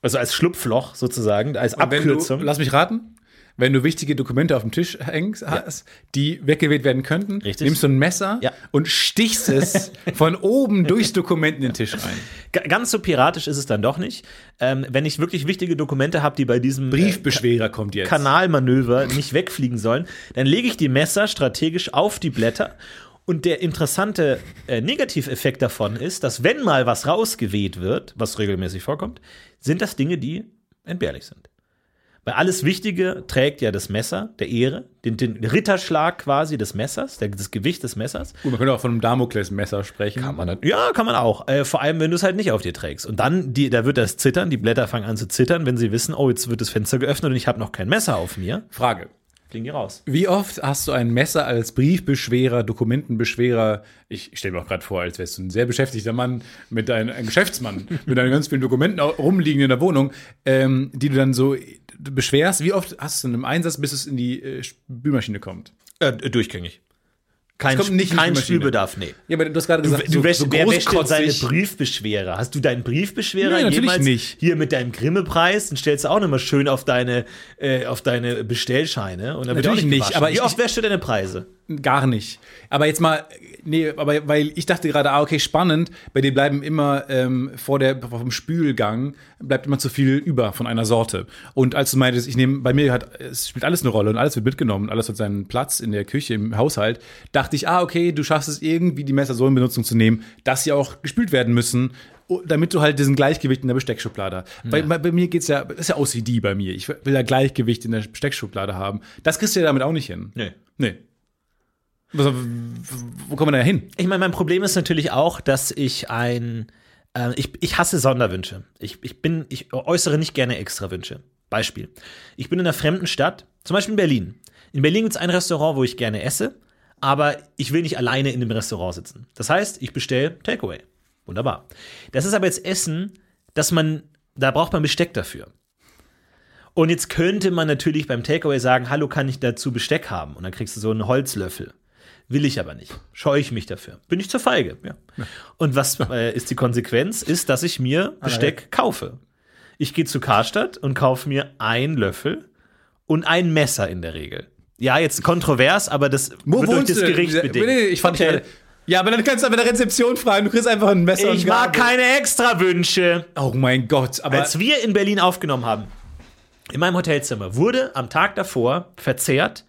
also als Schlupfloch sozusagen, als Abkürzung.
Du, lass mich raten. Wenn du wichtige Dokumente auf dem Tisch hängst, hast, die weggeweht werden könnten,
Richtig.
nimmst du ein Messer
Ja.
und stichst es [laughs] von oben durchs Dokument in den Tisch rein.
Ga- Ganz so piratisch ist es dann doch nicht. Ähm, wenn ich wirklich wichtige Dokumente habe, die bei diesem äh,
Briefbeschwerer kommt jetzt.
Kanalmanöver nicht wegfliegen sollen, dann lege ich die Messer strategisch auf die Blätter. Und der interessante äh, Negativeffekt davon ist, dass wenn mal was rausgeweht wird, was regelmäßig vorkommt, sind das Dinge, die entbehrlich sind. Weil alles Wichtige trägt ja das Messer der Ehre, den, den Ritterschlag quasi des Messers, der, das Gewicht des Messers.
Gut, man könnte auch von einem Damoklesmesser sprechen.
Kann man ja, kann man auch. Äh, vor allem, wenn du es halt nicht auf dir trägst. Und dann, die, da wird das zittern, die Blätter fangen an zu zittern, wenn sie wissen, oh, jetzt wird das Fenster geöffnet und ich habe noch kein Messer auf mir.
Frage.
Fliegen die raus.
Wie oft hast du ein Messer als Briefbeschwerer, Dokumentenbeschwerer? Ich stelle mir auch gerade vor, als wärst du ein sehr beschäftigter Mann mit einem ein Geschäftsmann [laughs] mit deinen ganz vielen Dokumenten rumliegen in der Wohnung, ähm, die du dann so beschwerst. Wie oft hast du einen im Einsatz, bis es in die äh, Spülmaschine kommt?
Äh, durchgängig. Kein,
kommt nicht
kein. Spülbedarf, nee.
Ja, aber du hast gerade gesagt,
Du, du wäschst, wer wäscht denn seine. Briefbeschwerer? Hast du deinen Briefbeschwerer
Nee,
jemals
nicht.
hier mit deinem Grimme-Preis? Den stellst du auch nochmal schön auf deine, äh, auf deine Bestellscheine. Und dann wird
Natürlich
auch
nicht,
gewaschen.
aber
Wie
ich-
oft wäschst du deine Preise?
Gar nicht. Aber jetzt mal, nee, aber weil ich dachte gerade, ah, okay, spannend, bei dir bleiben immer ähm, vor der vom Spülgang bleibt immer zu viel über von einer Sorte. Und als du meintest, ich nehme, bei mir hat, es spielt alles eine Rolle und alles wird mitgenommen, alles hat seinen Platz in der Küche, im Haushalt, dachte ich, ah, okay, du schaffst es irgendwie, die Messer so in Benutzung zu nehmen, dass sie auch gespült werden müssen. Damit du halt diesen Gleichgewicht in der Besteckschublade hast. Bei, bei, bei mir geht's ja, das ist ja OCD bei mir. Ich will ja Gleichgewicht in der Besteckschublade haben. Das kriegst du ja damit auch nicht hin.
Nee.
Nee. Was, wo kommen wir da hin?
Ich meine, mein Problem ist natürlich auch, dass ich ein. Äh, ich, ich hasse Sonderwünsche. Ich, ich, bin, ich äußere nicht gerne Extrawünsche. Beispiel. Ich bin in einer fremden Stadt, zum Beispiel in Berlin. In Berlin gibt es ein Restaurant, wo ich gerne esse, aber ich will nicht alleine in dem Restaurant sitzen. Das heißt, ich bestelle Takeaway. Wunderbar. Das ist aber jetzt Essen, dass man, da braucht man Besteck dafür. Und jetzt könnte man natürlich beim Takeaway sagen, hallo, kann ich dazu Besteck haben? Und dann kriegst du so einen Holzlöffel. Will ich aber nicht. Scheue ich mich dafür. Bin ich zur Feige. Ja. Und was äh, ist die Konsequenz? Ist, dass ich mir Besteck kaufe. Ich gehe zu Karstadt und kaufe mir einen Löffel und ein Messer in der Regel. Ja, jetzt kontrovers, aber das
Wo
wird durch das
du?
Gericht bedingt.
Nee, ich fand
Hotel.
ja, aber dann kannst du bei der Rezeption fragen, du kriegst einfach ein Messer
ich mag keine Extrawünsche.
Oh mein Gott, aber
Als wir in Berlin aufgenommen haben, in meinem Hotelzimmer, wurde am Tag davor verzehrt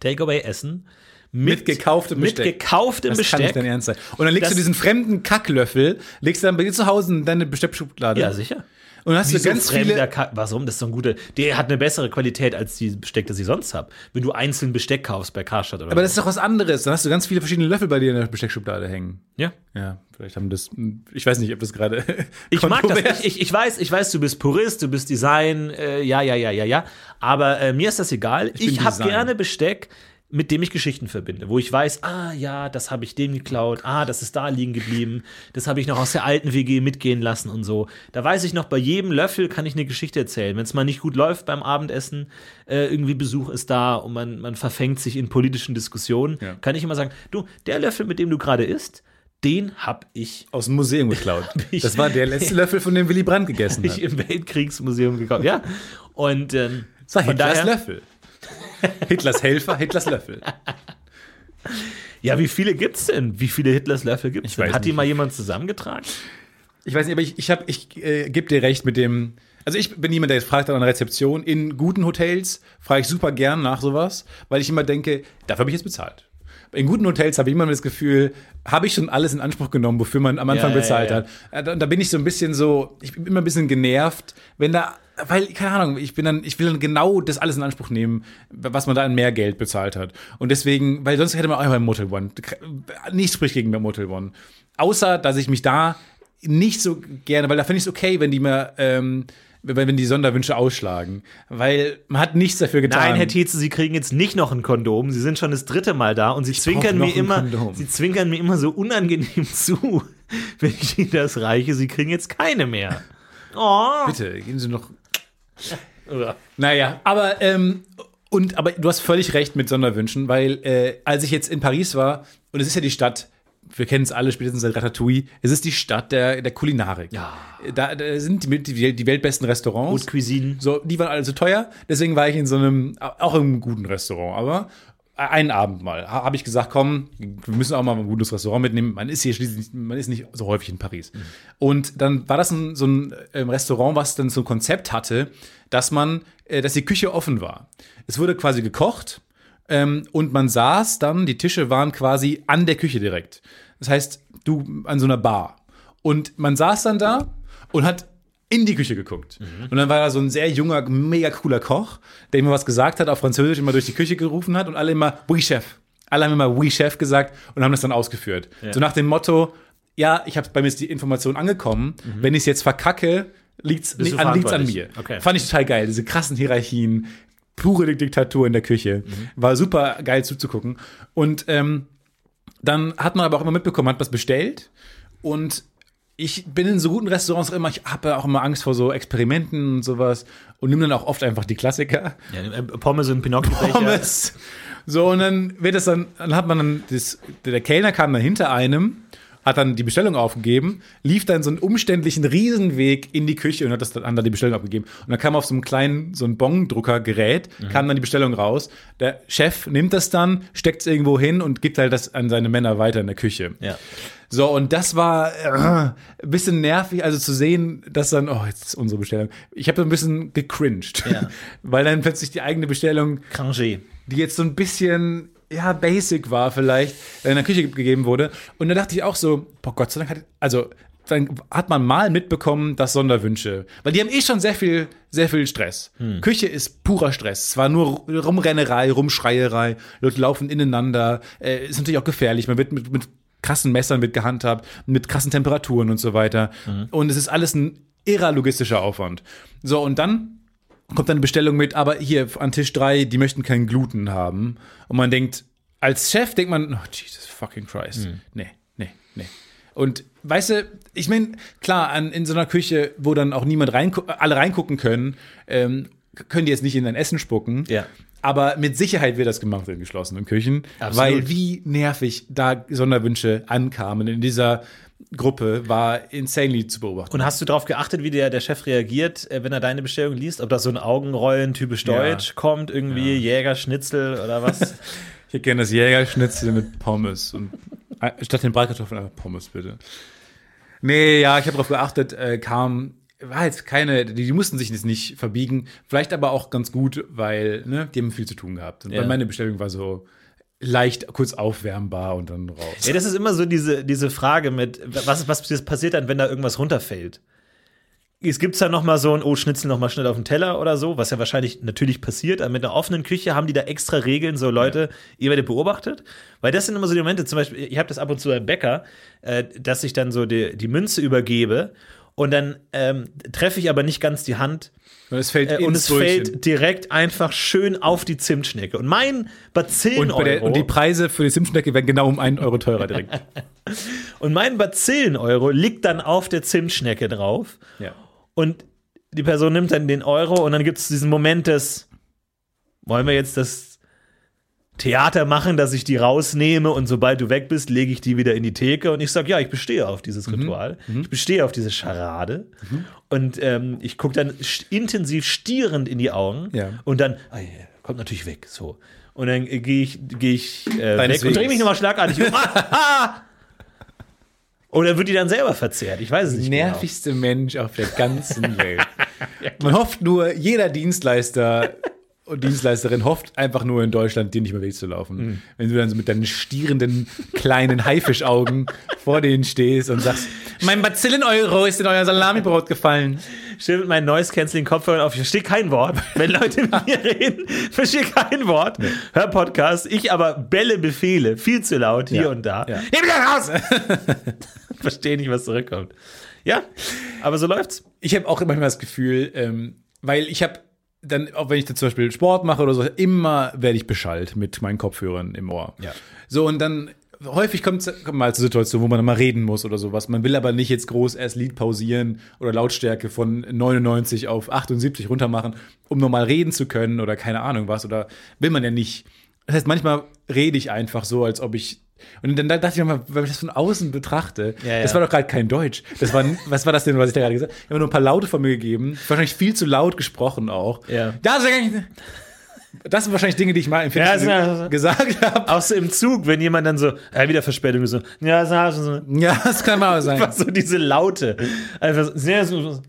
Takeaway-Essen mit,
Mit gekauftem
mit
Besteck.
gekauftem
das kann nicht dein Ernst sein. Und dann legst
Das-
du diesen fremden Kacklöffel, legst du dann bei dir zu Hause in deine Besteckschublade.
Ja, sicher.
Und dann hast
Wieso
du ganz viele.
Ka Warum? Das ist so ein guter. Der hat eine bessere Qualität als die Besteck, das ich sonst habe. Wenn du einzeln Besteck kaufst bei Karstadt oder
Aber das ist doch was anderes. Dann hast du ganz viele verschiedene Löffel bei dir in der Besteckschublade hängen.
ja.
Ja, vielleicht haben das. Ich weiß nicht, ob das gerade. [laughs]
Ich mag das. Ich, ich, ich weiß, ich weiß, du bist Purist, du bist Design, äh, ja, ja, ja, ja, ja. Aber äh, mir ist das egal. Ich,
bin
habe gerne Besteck, mit dem ich Geschichten verbinde, wo ich weiß, ah ja, das habe ich dem geklaut, ah, das ist da liegen geblieben, das habe ich noch aus der alten WG mitgehen lassen und so. Da weiß ich noch, bei jedem Löffel kann ich eine Geschichte erzählen. Wenn es mal nicht gut läuft beim Abendessen, äh, irgendwie Besuch ist da und man, man verfängt sich in politischen Diskussionen,
Ja.
kann ich immer sagen, du, der Löffel, mit dem du gerade isst, den hab ich
aus dem Museum geklaut. [laughs]
ich-
Das war der letzte [laughs] Löffel, von dem Willy Brandt gegessen
ich
hat.
im Weltkriegsmuseum gekauft. Ja. Und ähm,
Das war Hitlers
daher,
Löffel. Hitlers Helfer, Hitlers Löffel.
ja, wie viele gibt's denn? Wie viele Hitlers Löffel gibt's denn? Hat die mal jemand zusammengetragen?
Ich weiß nicht, aber ich, ich, hab- ich äh, gebe dir recht mit dem. Also ich bin jemand, der jetzt fragt an einer Rezeption. In guten Hotels frage ich super gern nach sowas, weil ich immer denke, dafür habe ich jetzt bezahlt. In guten Hotels habe ich immer das Gefühl, habe ich schon alles in Anspruch genommen, wofür man am Anfang
Ja, ja,
bezahlt
ja.
hat. Äh, Da, da bin ich so ein bisschen so, ich bin immer ein bisschen genervt, wenn da, weil, keine Ahnung, ich bin dann, ich will dann genau das alles in Anspruch nehmen, was man da an mehr Geld bezahlt hat. Und deswegen, weil sonst hätte man auch beim Motel One. Nichts spricht gegen beim Motel One. Außer, dass ich mich da nicht so gerne, weil da finde ich es okay, wenn die mir, ähm, wenn, die Sonderwünsche ausschlagen. Weil man hat nichts dafür getan.
Nein, Herr Tietze, Sie kriegen jetzt nicht noch ein Kondom. Sie sind schon das dritte Mal da und Sie zwinkern
noch
mir immer,
Kondom.
Sie zwinkern mir immer so unangenehm [laughs] zu, wenn ich Ihnen das reiche. Sie kriegen jetzt keine mehr. [laughs] Oh.
Bitte, geben Sie noch. Naja, aber, ähm, und, aber du hast völlig recht mit Sonderwünschen, weil äh, als ich jetzt in Paris war, und es ist ja die Stadt, wir kennen es alle spätestens seit Ratatouille, es ist die Stadt der, der Kulinarik.
Ja.
Da, da sind die, die, die weltbesten Restaurants.
Haute Cuisine.
So, die waren alle zu teuer, deswegen war ich in so einem, auch in einem guten Restaurant, aber einen Abend mal ha- habe ich gesagt, komm, wir müssen auch mal ein gutes Restaurant mitnehmen. Man ist hier schließlich, man ist nicht so häufig in Paris. Und dann war das ein, so ein ähm, Restaurant, was dann so ein Konzept hatte, dass man, äh, dass die Küche offen war. Es wurde quasi gekocht ähm, und man saß dann, die Tische waren quasi an der Küche direkt. Das heißt, du an so einer Bar. Und man saß dann da und hat in die Küche geguckt. Und dann war da so ein sehr junger, mega cooler Koch, der immer was gesagt hat, auf Französisch immer durch die Küche gerufen hat und alle immer, oui, Chef. Alle haben immer, oui, Chef gesagt und haben das dann ausgeführt. So nach dem Motto, ja, ich habe bei mir ist die Information angekommen, wenn ich es jetzt verkacke, liegt's,
du
an, liegt's an mir.
Okay.
Fand ich total geil, diese krassen Hierarchien, pure Diktatur in der Küche. War super geil zuzugucken. Und ähm, dann hat man aber auch immer mitbekommen, hat was bestellt und ich bin in so guten Restaurants immer, ich habe ja auch immer Angst vor so Experimenten und sowas und nehme dann auch oft einfach die Klassiker.
Ja, äh, Pommes und Pinocchio-Becher.
Pommes. So, und dann wird es dann, dann hat man dann, das, der Kellner kam dann hinter einem, hat dann die Bestellung aufgegeben, lief dann so einen umständlichen Riesenweg in die Küche und hat das dann, dann die Bestellung abgegeben. Und dann kam auf so einem kleinen, so ein Bong-Drucker-Gerät, kam dann die Bestellung raus. Der Chef nimmt das dann, steckt es irgendwo hin und gibt halt das an seine Männer weiter in der Küche.
Ja.
So, und das war äh, ein bisschen nervig, also zu sehen, dass dann, oh, jetzt ist unsere Bestellung. Ich habe so ein bisschen gecringed,
Ja. [laughs]
weil dann plötzlich die eigene Bestellung
Cranger.
die jetzt so ein bisschen, ja, basic war vielleicht, in der Küche gegeben wurde. Und da dachte ich auch so, boah, Gott sei Dank hat, also, dann hat man mal mitbekommen, dass Sonderwünsche, weil die haben eh schon sehr viel, sehr viel Stress. Küche ist purer Stress. Es war nur Rumrennerei, Rumschreierei, Leute laufen ineinander, äh, ist natürlich auch gefährlich. Man wird mit, mit krassen Messern wird gehandhabt, mit krassen Temperaturen und so weiter. Und es ist alles ein irrer logistischer Aufwand. So, und dann kommt dann eine Bestellung mit, aber hier an Tisch 3, die möchten keinen Gluten haben. Und man denkt, als Chef denkt man, oh, Jesus fucking Christ. Nee, nee, nee. Und weißt du, ich meine, klar, an, in so einer Küche, wo dann auch niemand reingu alle reingucken können, ähm, können die jetzt nicht in dein Essen spucken.
Ja.
Aber mit Sicherheit wird das gemacht in geschlossenen Küchen,
Absolut.
weil wie nervig da Sonderwünsche ankamen in dieser Gruppe war insanely zu beobachten.
Und hast du darauf geachtet, wie der, der Chef reagiert, äh, wenn er deine Bestellung liest? Ob da so ein Augenrollen typisch
Ja.
deutsch kommt, irgendwie Jäger, Schnitzel oder was? [laughs]
Ich hätte gerne das Jägerschnitzel mit Pommes und äh, statt den Bratkartoffeln einfach Pommes bitte. Nee, ja, ich habe darauf geachtet, äh, kam war jetzt keine, die, die mussten sich jetzt nicht verbiegen, vielleicht aber auch ganz gut, weil ne, die haben viel zu tun gehabt. Und
Ja.
weil meine Bestellung war so leicht kurz aufwärmbar und dann raus.
ja, das ist immer so diese, diese Frage mit, was, was passiert dann, wenn da irgendwas runterfällt? Es gibt da noch mal so ein, oh, Schnitzel noch mal schnell auf den Teller oder so, was ja wahrscheinlich natürlich passiert. Aber mit einer offenen Küche haben die da extra Regeln, so Leute, ihr werdet beobachtet. Weil das sind immer so die Momente, zum Beispiel, ich habe das ab und zu beim Bäcker, äh, dass ich dann so die, die Münze übergebe und dann ähm, treffe ich aber nicht ganz die Hand
es fällt
äh, und es
Brötchen.
fällt direkt einfach schön auf die Zimtschnecke. Und mein Bazillen
und, bei der,
Euro
und die Preise für die Zimtschnecke werden genau um einen Euro teurer direkt. [laughs]
und mein Bazillen Euro liegt dann auf der Zimtschnecke drauf.
ja.
Und die Person nimmt dann den Euro und dann gibt es diesen Moment des, wollen wir jetzt das Theater machen, dass ich die rausnehme und sobald du weg bist, lege ich die wieder in die Theke und ich sage, ja, ich bestehe auf dieses
Mhm.
Ritual, ich bestehe auf diese Scharade und ähm, ich gucke dann intensiv stierend in die Augen
Ja.
und dann, ah, ja, kommt natürlich weg, so. Und dann äh, gehe ich, geh ich äh, weg und drehe mich nochmal schlagartig um. [laughs] Oder wird die dann selber verzehrt? Ich weiß es nicht. genau.
nervigste Mensch auf der ganzen [laughs] Welt. Man hofft nur, jeder Dienstleister und Dienstleisterin hofft einfach nur in Deutschland, dir nicht mehr wegzulaufen.
Mhm.
Wenn du dann so mit deinen stierenden kleinen Haifischaugen vor denen stehst und sagst, mein Bazillen-Euro ist in euer Salamibrot gefallen.
Still mit meinen Noise-Canceling-Kopfhörern auf. Ich verstehe kein Wort. Wenn Leute mit mir [laughs] reden, verstehe kein Wort. Hör Podcast. Ich aber bälle Befehle. Viel zu laut hier
Ja.
und da.
Ja.
Nimm das raus! [laughs] verstehe nicht, was zurückkommt. Ja, aber so läuft's.
Ich habe auch manchmal das Gefühl, ähm, weil ich habe dann, auch wenn ich da zum Beispiel Sport mache oder so, immer werde ich beschallt mit meinen Kopfhörern im Ohr.
Ja.
So, und dann häufig kommt es mal zur Situation, wo man mal reden muss oder sowas. Man will aber nicht jetzt groß erst Lied pausieren oder Lautstärke von 99 auf 78 runter machen, um normal reden zu können oder keine Ahnung was. Oder will man ja nicht. Das heißt, manchmal rede ich einfach so, als ob ich. Und dann dachte ich mir mal, wenn ich das von außen betrachte,
Ja, ja.
das war doch gerade kein Deutsch. Das war, was war das denn, was ich da gerade gesagt habe? Ich habe nur ein paar Laute von mir gegeben. Wahrscheinlich viel zu laut gesprochen auch.
Ja.
Das, das sind wahrscheinlich Dinge, die ich mal im
Ja, das ist-
gesagt habe.
Auch so im Zug, wenn jemand dann so, ja, wieder Verspätung, so, ja,
Ja, das kann mal sein.
einfach [laughs] so diese Laute. Einfach so,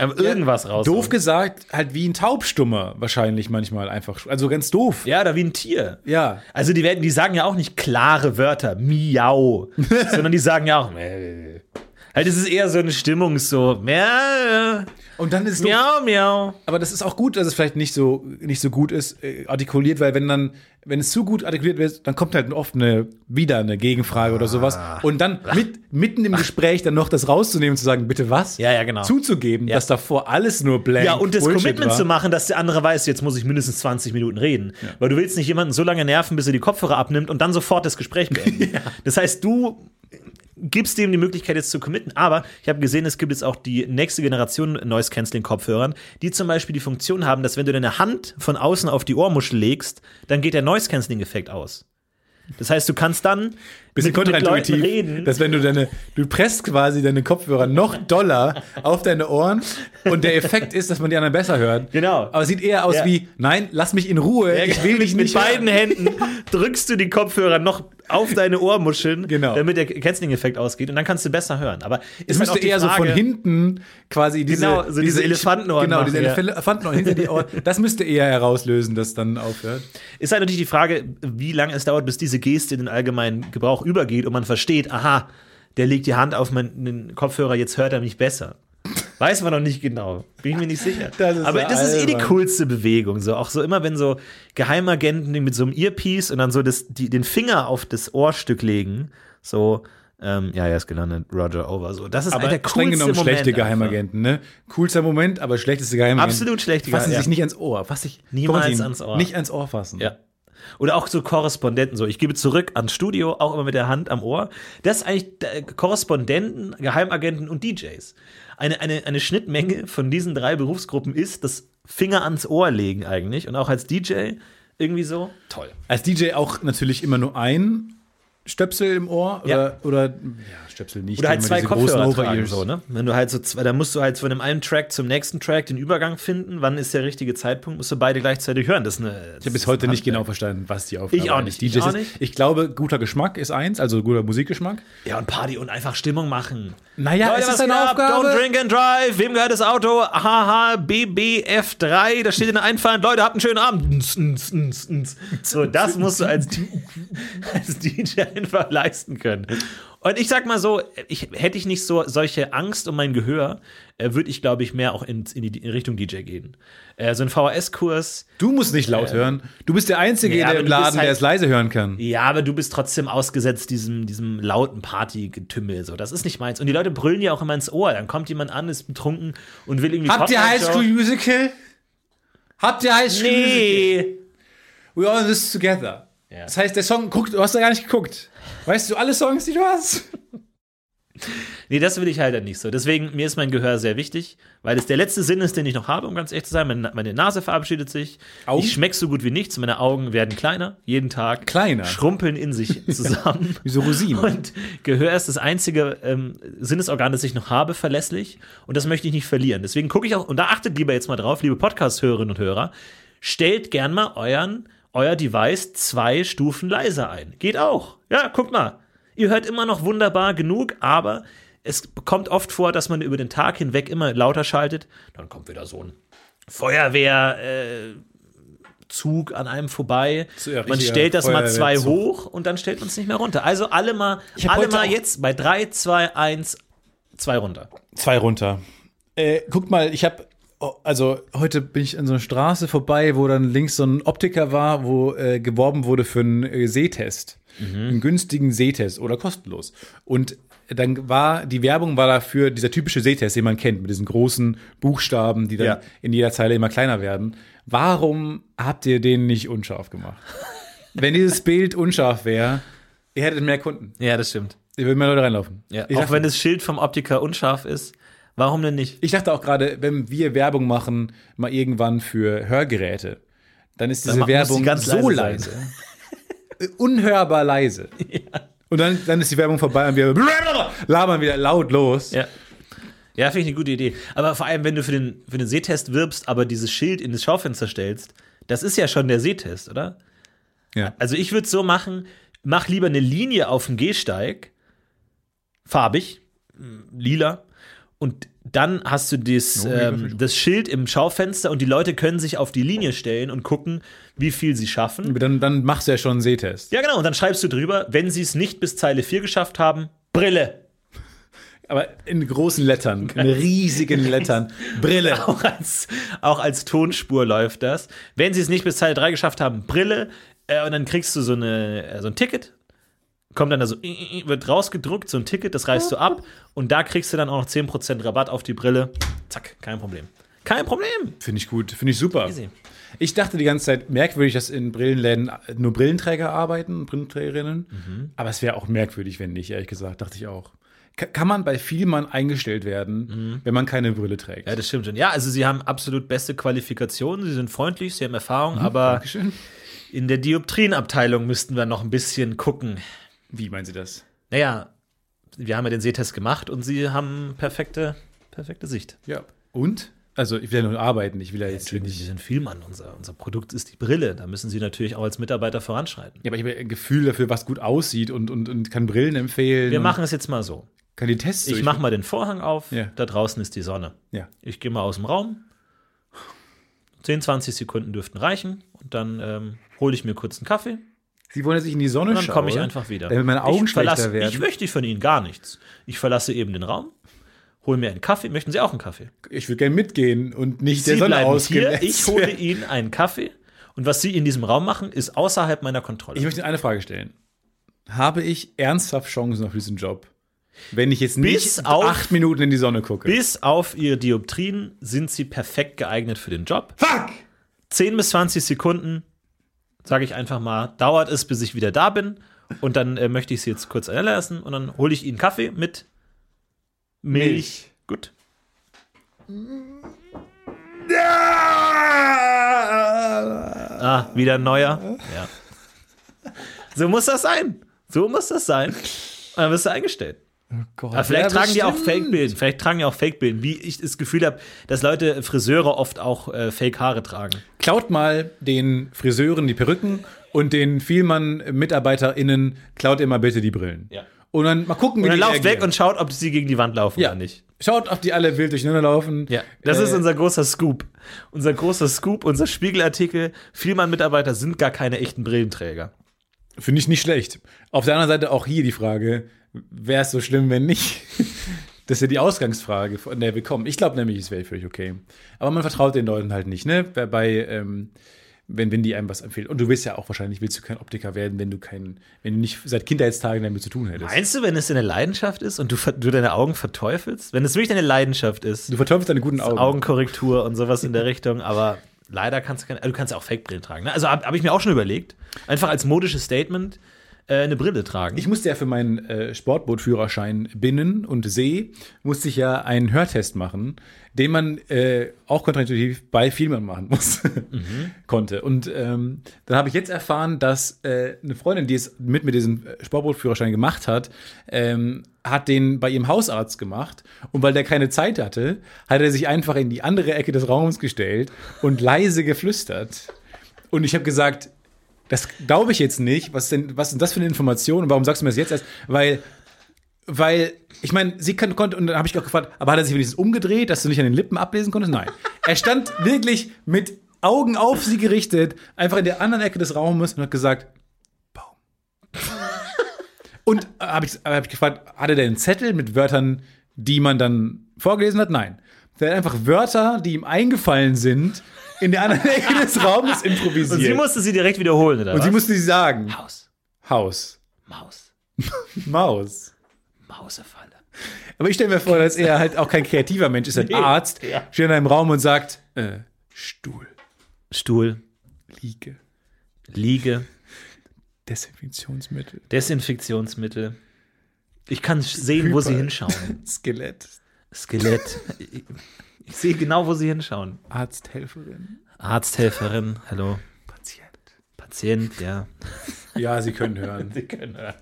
ja, einfach irgendwas raus.
Doof gesagt, halt wie ein Taubstummer wahrscheinlich manchmal einfach. Also ganz doof.
Ja, oder wie ein Tier.
Ja.
Also die werden, die sagen ja auch nicht klare Wörter, miau, [laughs] sondern die sagen ja auch, äh. Halt es ist eher so eine Stimmung, so, miau,
Und dann ist
miau, miau.
Aber das ist auch gut, dass es vielleicht nicht so, nicht so gut ist, äh, artikuliert, weil wenn dann, wenn es zu gut artikuliert wird, dann kommt halt oft eine, wieder eine Gegenfrage oder sowas. Und dann mit, mitten im Gespräch dann noch das rauszunehmen und zu sagen, bitte was?
Ja, ja, genau.
Zuzugeben, dass davor alles nur blank
Ja, und das
Bullshit
Commitment
war.
zu machen, dass der andere weiß, jetzt muss ich mindestens 20 Minuten reden. Weil du willst nicht jemanden so lange nerven, bis er die Kopfhörer abnimmt und dann sofort das Gespräch beenden. [laughs] Das heißt, du gibst dem die Möglichkeit jetzt zu committen. Aber ich habe gesehen, es gibt jetzt auch die nächste Generation Noise Cancelling Kopfhörern, die zum Beispiel die Funktion haben, dass wenn du deine Hand von außen auf die Ohrmuschel legst, dann geht der Noise Cancelling Effekt aus. Das heißt, du kannst dann
bisschen
mit, mit
kontraintuitiv,
reden.
dass wenn du deine, du presst quasi deine Kopfhörer noch doller auf deine Ohren und der Effekt ist, dass man die anderen besser hört.
Genau.
Aber es sieht eher aus
Ja.
wie, nein, lass mich in Ruhe, ich will dich
mit
nicht
beiden
hören.
Händen drückst du die Kopfhörer noch auf deine Ohrmuscheln,
Genau.
damit der Canceling-Effekt ausgeht und dann kannst du besser hören. Aber
Es
halt
müsste
die
eher so von
Frage-
hinten quasi diese,
Genau, so diese Elefantenohren
Genau,
machen,
diese
ja.
Elefantenohren hinter die Ohren. Das müsste eher herauslösen, dass dann aufhört.
Ist halt natürlich die Frage, wie lange es dauert, bis diese Geste in den allgemeinen Gebrauch übergeht und man versteht, aha, der legt die Hand auf meinen Kopfhörer, jetzt hört er mich besser. Weiß man noch nicht genau. Bin ich mir nicht sicher.
Das
Aber das ist eh die
albern.
coolste Bewegung. So, auch so immer, wenn so Geheimagenten mit so einem Earpiece und dann so das, die, den Finger auf das Ohrstück legen, so, ähm, ja, er ist gelandet, Roger Over. So, das ist
Aber
der
streng
coolste
genommen
Moment
schlechte. Geheimagenten, ne? Coolster Moment, aber schlechteste Geheimagenten.
Absolut schlechte
Fassen
Geheim-
sich nicht ans Ohr. Fass ich,
Niemals ans Ohr.
Nicht ans Ohr fassen.
Ja. Oder auch so Korrespondenten, so ich gebe zurück ans Studio, auch immer mit der Hand am Ohr. Das ist eigentlich äh, Korrespondenten, Geheimagenten und DJs. Eine, eine, eine Schnittmenge von diesen drei Berufsgruppen ist das Finger ans Ohr legen eigentlich. Und auch als DJ irgendwie so. Toll.
Als DJ auch natürlich immer nur ein Stöpsel im Ohr
Ja.
oder, oder ja, Stöpsel nicht.
Oder halt zwei Kopfhörer tragen, so, ne? Wenn du halt so zwei, da musst du halt von dem einen Track zum nächsten Track den Übergang finden. Wann ist der richtige Zeitpunkt? Musst du beide gleichzeitig hören. Das ist eine,
Ich habe bis heute nicht genau verstanden, was die Aufgabe
Ich auch nicht,
DJs
ich auch
ist.
nicht.
Ich glaube, guter Geschmack ist eins, also guter Musikgeschmack.
Ja, und Party und einfach Stimmung machen.
Naja,
Leute,
ist eine
geht ab?
Aufgabe.
Don't drink and drive. Wem gehört das Auto? Haha, BBF3. Da steht in der Einfahrt. Leute, habt einen schönen Abend. So, das [laughs] musst du als, [laughs] als DJ einfach leisten können. Und ich sag mal so, ich, hätte ich nicht so solche Angst um mein Gehör, äh, würde ich, glaube ich, mehr auch in, in die in Richtung DJ gehen. Äh, so ein VHS-Kurs.
Du musst nicht laut hören. Du bist der Einzige
Ja,
der im Laden, der
halt-
es leise hören kann.
Ja, aber du bist trotzdem ausgesetzt diesem, diesem lauten Partygetümmel. So. Das ist nicht meins. Und die Leute brüllen ja auch immer ins Ohr. Dann kommt jemand an, ist betrunken und will irgendwie
Habt ihr High School Musical? Habt ihr High School Musical?
Nee.
We all in this together.
Ja.
Das heißt, der Song, guck, du hast da gar nicht geguckt. Weißt du alle Songs, die du hast? [laughs]
Nee, das will ich halt nicht so. Deswegen, mir ist mein Gehör sehr wichtig, weil es der letzte Sinn ist, den ich noch habe, um ganz ehrlich zu sein. Meine, meine Nase verabschiedet sich.
Augen?
Ich schmecke so gut wie nichts. Meine Augen werden kleiner, jeden Tag.
Kleiner?
Schrumpeln in sich [laughs] zusammen. [laughs]
Wie so Rosinen.
Und Gehör ist das einzige ähm, Sinnesorgan, das ich noch habe, verlässlich. Und das möchte ich nicht verlieren. Deswegen gucke ich auch, und da achtet lieber jetzt mal drauf, liebe Podcast-Hörerinnen und Hörer, stellt gern mal euren, euer Device zwei Stufen leiser ein. Geht auch. Ja, guckt mal. Ihr hört immer noch wunderbar genug, aber es kommt oft vor, dass man über den Tag hinweg immer lauter schaltet. Dann kommt wieder so ein Feuerwehr. Äh, an einem vorbei.
Ja,
man stellt das mal zwei
Feuerwehrzug.
hoch und dann stellt man es nicht mehr runter. Also alle mal, alle mal jetzt bei 3, 2, 1, 2 runter.
Zwei runter. Äh, guck mal, ich habe also heute bin ich an so einer Straße vorbei, wo dann links so ein Optiker war, wo äh, geworben wurde für einen äh, Sehtest. Einen günstigen Sehtest oder kostenlos. Und dann war, die Werbung war dafür dieser typische Sehtest, den man kennt, mit diesen großen Buchstaben, die dann
Ja.
in jeder Zeile immer kleiner werden. Warum habt ihr den nicht unscharf gemacht? Wenn dieses [laughs] Bild unscharf wäre, ihr hättet mehr Kunden.
Ja, das stimmt.
Ihr würden mehr Leute reinlaufen.
Ja, auch wenn das Schild vom Optiker unscharf ist, warum denn nicht?
Ich dachte auch gerade, wenn wir Werbung machen, mal irgendwann für Hörgeräte, dann ist diese
ma- muss
Werbung
die ganz
so
leise
leise. [laughs] Unhörbar leise. Und dann, dann ist die Werbung vorbei und wir [laughs] labern wieder laut los.
Ja. Ja, finde ich eine gute Idee. Aber vor allem, wenn du für den, für den Sehtest wirbst, aber dieses Schild in das Schaufenster stellst, das ist ja schon der Sehtest, oder?
Ja.
Also ich würde es so machen, mach lieber eine Linie auf dem Gehsteig, farbig, lila, und dann hast du das,
lila
ähm, das Schild im Schaufenster und die Leute können sich auf die Linie stellen und gucken, wie viel sie schaffen.
Dann, dann machst du ja schon einen Sehtest.
Ja, genau, und dann schreibst du drüber, wenn sie es nicht bis Zeile 4 geschafft haben, Brille.
Aber in großen Lettern, in riesigen [laughs] Lettern. Brille.
Auch als, auch als Tonspur läuft das. Wenn sie es nicht bis Zeile 3 geschafft haben, Brille, äh, und dann kriegst du so, eine, äh, so ein Ticket. Kommt dann da so, wird rausgedruckt, so ein Ticket, das reißt du ab [laughs] und da kriegst du dann auch noch 10% Rabatt auf die Brille. Zack, kein Problem. Kein Problem.
Finde ich gut, finde ich super.
Easy.
Ich dachte die ganze Zeit merkwürdig, dass in Brillenläden nur Brillenträger arbeiten, Brillenträgerinnen.
Mhm.
Aber es wäre auch merkwürdig, wenn nicht, ehrlich gesagt, dachte ich auch. Ka- Kann man bei Vielmann eingestellt werden, wenn man keine Brille trägt?
Mhm. Ja, das stimmt schon. Ja, also sie haben absolut beste Qualifikationen, sie sind freundlich, sie haben Erfahrung, aber
Dankeschön.
in der Dioptrienabteilung müssten wir noch ein bisschen gucken.
Wie meinen Sie das?
Naja, wir haben ja den Sehtest gemacht und sie haben perfekte, perfekte Sicht.
Ja. Und? Also, ich will ja nur arbeiten, ich will ja jetzt
Natürlich, Sie
nicht.
sind Vielmann. Unser, unser Produkt ist die Brille. Da müssen Sie natürlich auch als Mitarbeiter voranschreiten.
Ja, aber ich habe ja ein Gefühl dafür, was gut aussieht und, und, und kann Brillen empfehlen.
Wir machen es jetzt mal so.
Kann die Tests
Ich mache mal den Vorhang auf.
Ja.
Da draußen ist die Sonne.
Ja.
Ich gehe mal aus dem Raum. 10, 20 Sekunden dürften reichen. Und dann ähm, hole ich mir kurz einen Kaffee.
Sie wollen, dass ich in die Sonne
dann
schaue.
komme ich einfach wieder.
Damit meine Augen
ich
schlechter
verlasse,
werden.
Ich möchte von Ihnen gar nichts. Ich verlasse eben den Raum, hole mir einen Kaffee. Möchten Sie auch einen Kaffee?
Ich würde gerne mitgehen und nicht
Sie
der Sonne ausgesetzt
Ich hole. [laughs] Ihnen einen Kaffee. Und was Sie in diesem Raum machen, ist außerhalb meiner Kontrolle.
Ich möchte Ihnen eine Frage stellen. Habe ich ernsthaft Chancen auf diesen Job? Wenn ich jetzt nicht
auf-
acht Minuten in die Sonne gucke.
Bis auf ihre Dioptrien sind sie perfekt geeignet für den Job.
Fuck!
10 bis 20 Sekunden sage ich einfach mal, dauert es, bis ich wieder da bin. Und dann äh, möchte ich sie jetzt kurz erlassen und dann hole ich ihnen Kaffee mit Milch.
Milch.
Gut. Ah, wieder ein neuer. Ja. So muss das sein. So muss das sein. Und dann wirst du eingestellt.
Gott.
Aber vielleicht
Ja,
tragen die auch. Fake-Bilden. Vielleicht tragen die auch Fake-Bilden. Wie ich das Gefühl habe, dass Leute, Friseure oft auch äh, Fake-Haare tragen.
Klaut mal den Friseuren die Perücken und den Vielmann-MitarbeiterInnen klaut immer bitte die Brillen.
Ja.
Und dann mal gucken, wie
Und dann
die
lauft
reagieren.
weg und schaut, ob sie gegen die Wand laufen
Ja.
oder nicht.
Schaut, ob die alle wild durcheinander laufen.
Ja, das
Äh,
ist unser großer Scoop. Unser großer Scoop, unser Spiegelartikel. Vielmann-Mitarbeiter sind gar keine echten Brillenträger.
Finde ich nicht schlecht. Auf der anderen Seite auch hier die Frage, wäre es so schlimm, wenn nicht? [laughs] Das ist ja die Ausgangsfrage, von der wir kommen. Ich glaube nämlich, es wäre völlig okay. Aber man vertraut den Leuten halt nicht, ne? Bei, ähm, wenn, wenn die einem was empfehlen. Und du willst ja auch wahrscheinlich, willst du kein Optiker werden, wenn du kein, wenn du nicht seit Kindheitstagen damit zu tun hättest.
Meinst du, wenn es eine Leidenschaft ist und du, du deine Augen verteufelst? Wenn es wirklich deine Leidenschaft ist,
Du verteufelst deine guten Augen.
Augenkorrektur und sowas in der [laughs] Richtung, aber leider kannst du keine, du kannst ja auch Fake-Brillen tragen. Ne? Also habe hab ich mir auch schon überlegt, einfach als modisches Statement eine Brille tragen.
Ich musste ja für meinen äh, Sportbootführerschein Binnen und See, musste ich ja einen Hörtest machen, den man äh, auch kontraintuitiv bei Vielmann machen muss, [laughs] konnte. Und ähm, dann habe ich jetzt erfahren, dass äh, eine Freundin, die es mit mir diesen äh, Sportbootführerschein gemacht hat, ähm, hat den bei ihrem Hausarzt gemacht. Und weil der keine Zeit hatte, hat er sich einfach in die andere Ecke des Raums gestellt und leise geflüstert. Und ich habe gesagt, das glaube ich jetzt nicht. Was denn, was ist denn das für eine Information? Und warum sagst du mir das jetzt erst? Weil, weil, ich meine, sie kann, konnte, und dann habe ich auch gefragt, aber hat er sich wenigstens umgedreht, dass du nicht an den Lippen ablesen konntest? Nein. Er stand [laughs] wirklich mit Augen auf sie gerichtet, einfach in der anderen Ecke des Raumes und hat gesagt, Baum. [laughs] und äh, habe ich, hab ich gefragt, hatte der einen Zettel mit Wörtern, die man dann vorgelesen hat? Nein. Der hat einfach Wörter, die ihm eingefallen sind, in der anderen Ecke des Raumes improvisiert.
und sie musste sie direkt wiederholen, oder
Und
was?
sie musste sie sagen.
Haus,
Haus.
Maus, [laughs]
Maus.
Mausefalle.
Aber ich stelle mir vor, dass er halt auch kein kreativer Mensch ist, ein
Nee.
Arzt,
Ja.
steht in einem Raum und sagt, äh, Stuhl,
Stuhl,
Liege,
Liege,
Desinfektionsmittel,
Desinfektionsmittel. Ich kann sehen, wo sie
Hyper-
hinschauen. [laughs]
Skelett,
Skelett. Ich, ich sehe genau, wo sie hinschauen.
Arzthelferin,
Arzthelferin, hallo.
Patient.
Patient, ja.
Ja, Sie können hören. [laughs]
Sie können hören.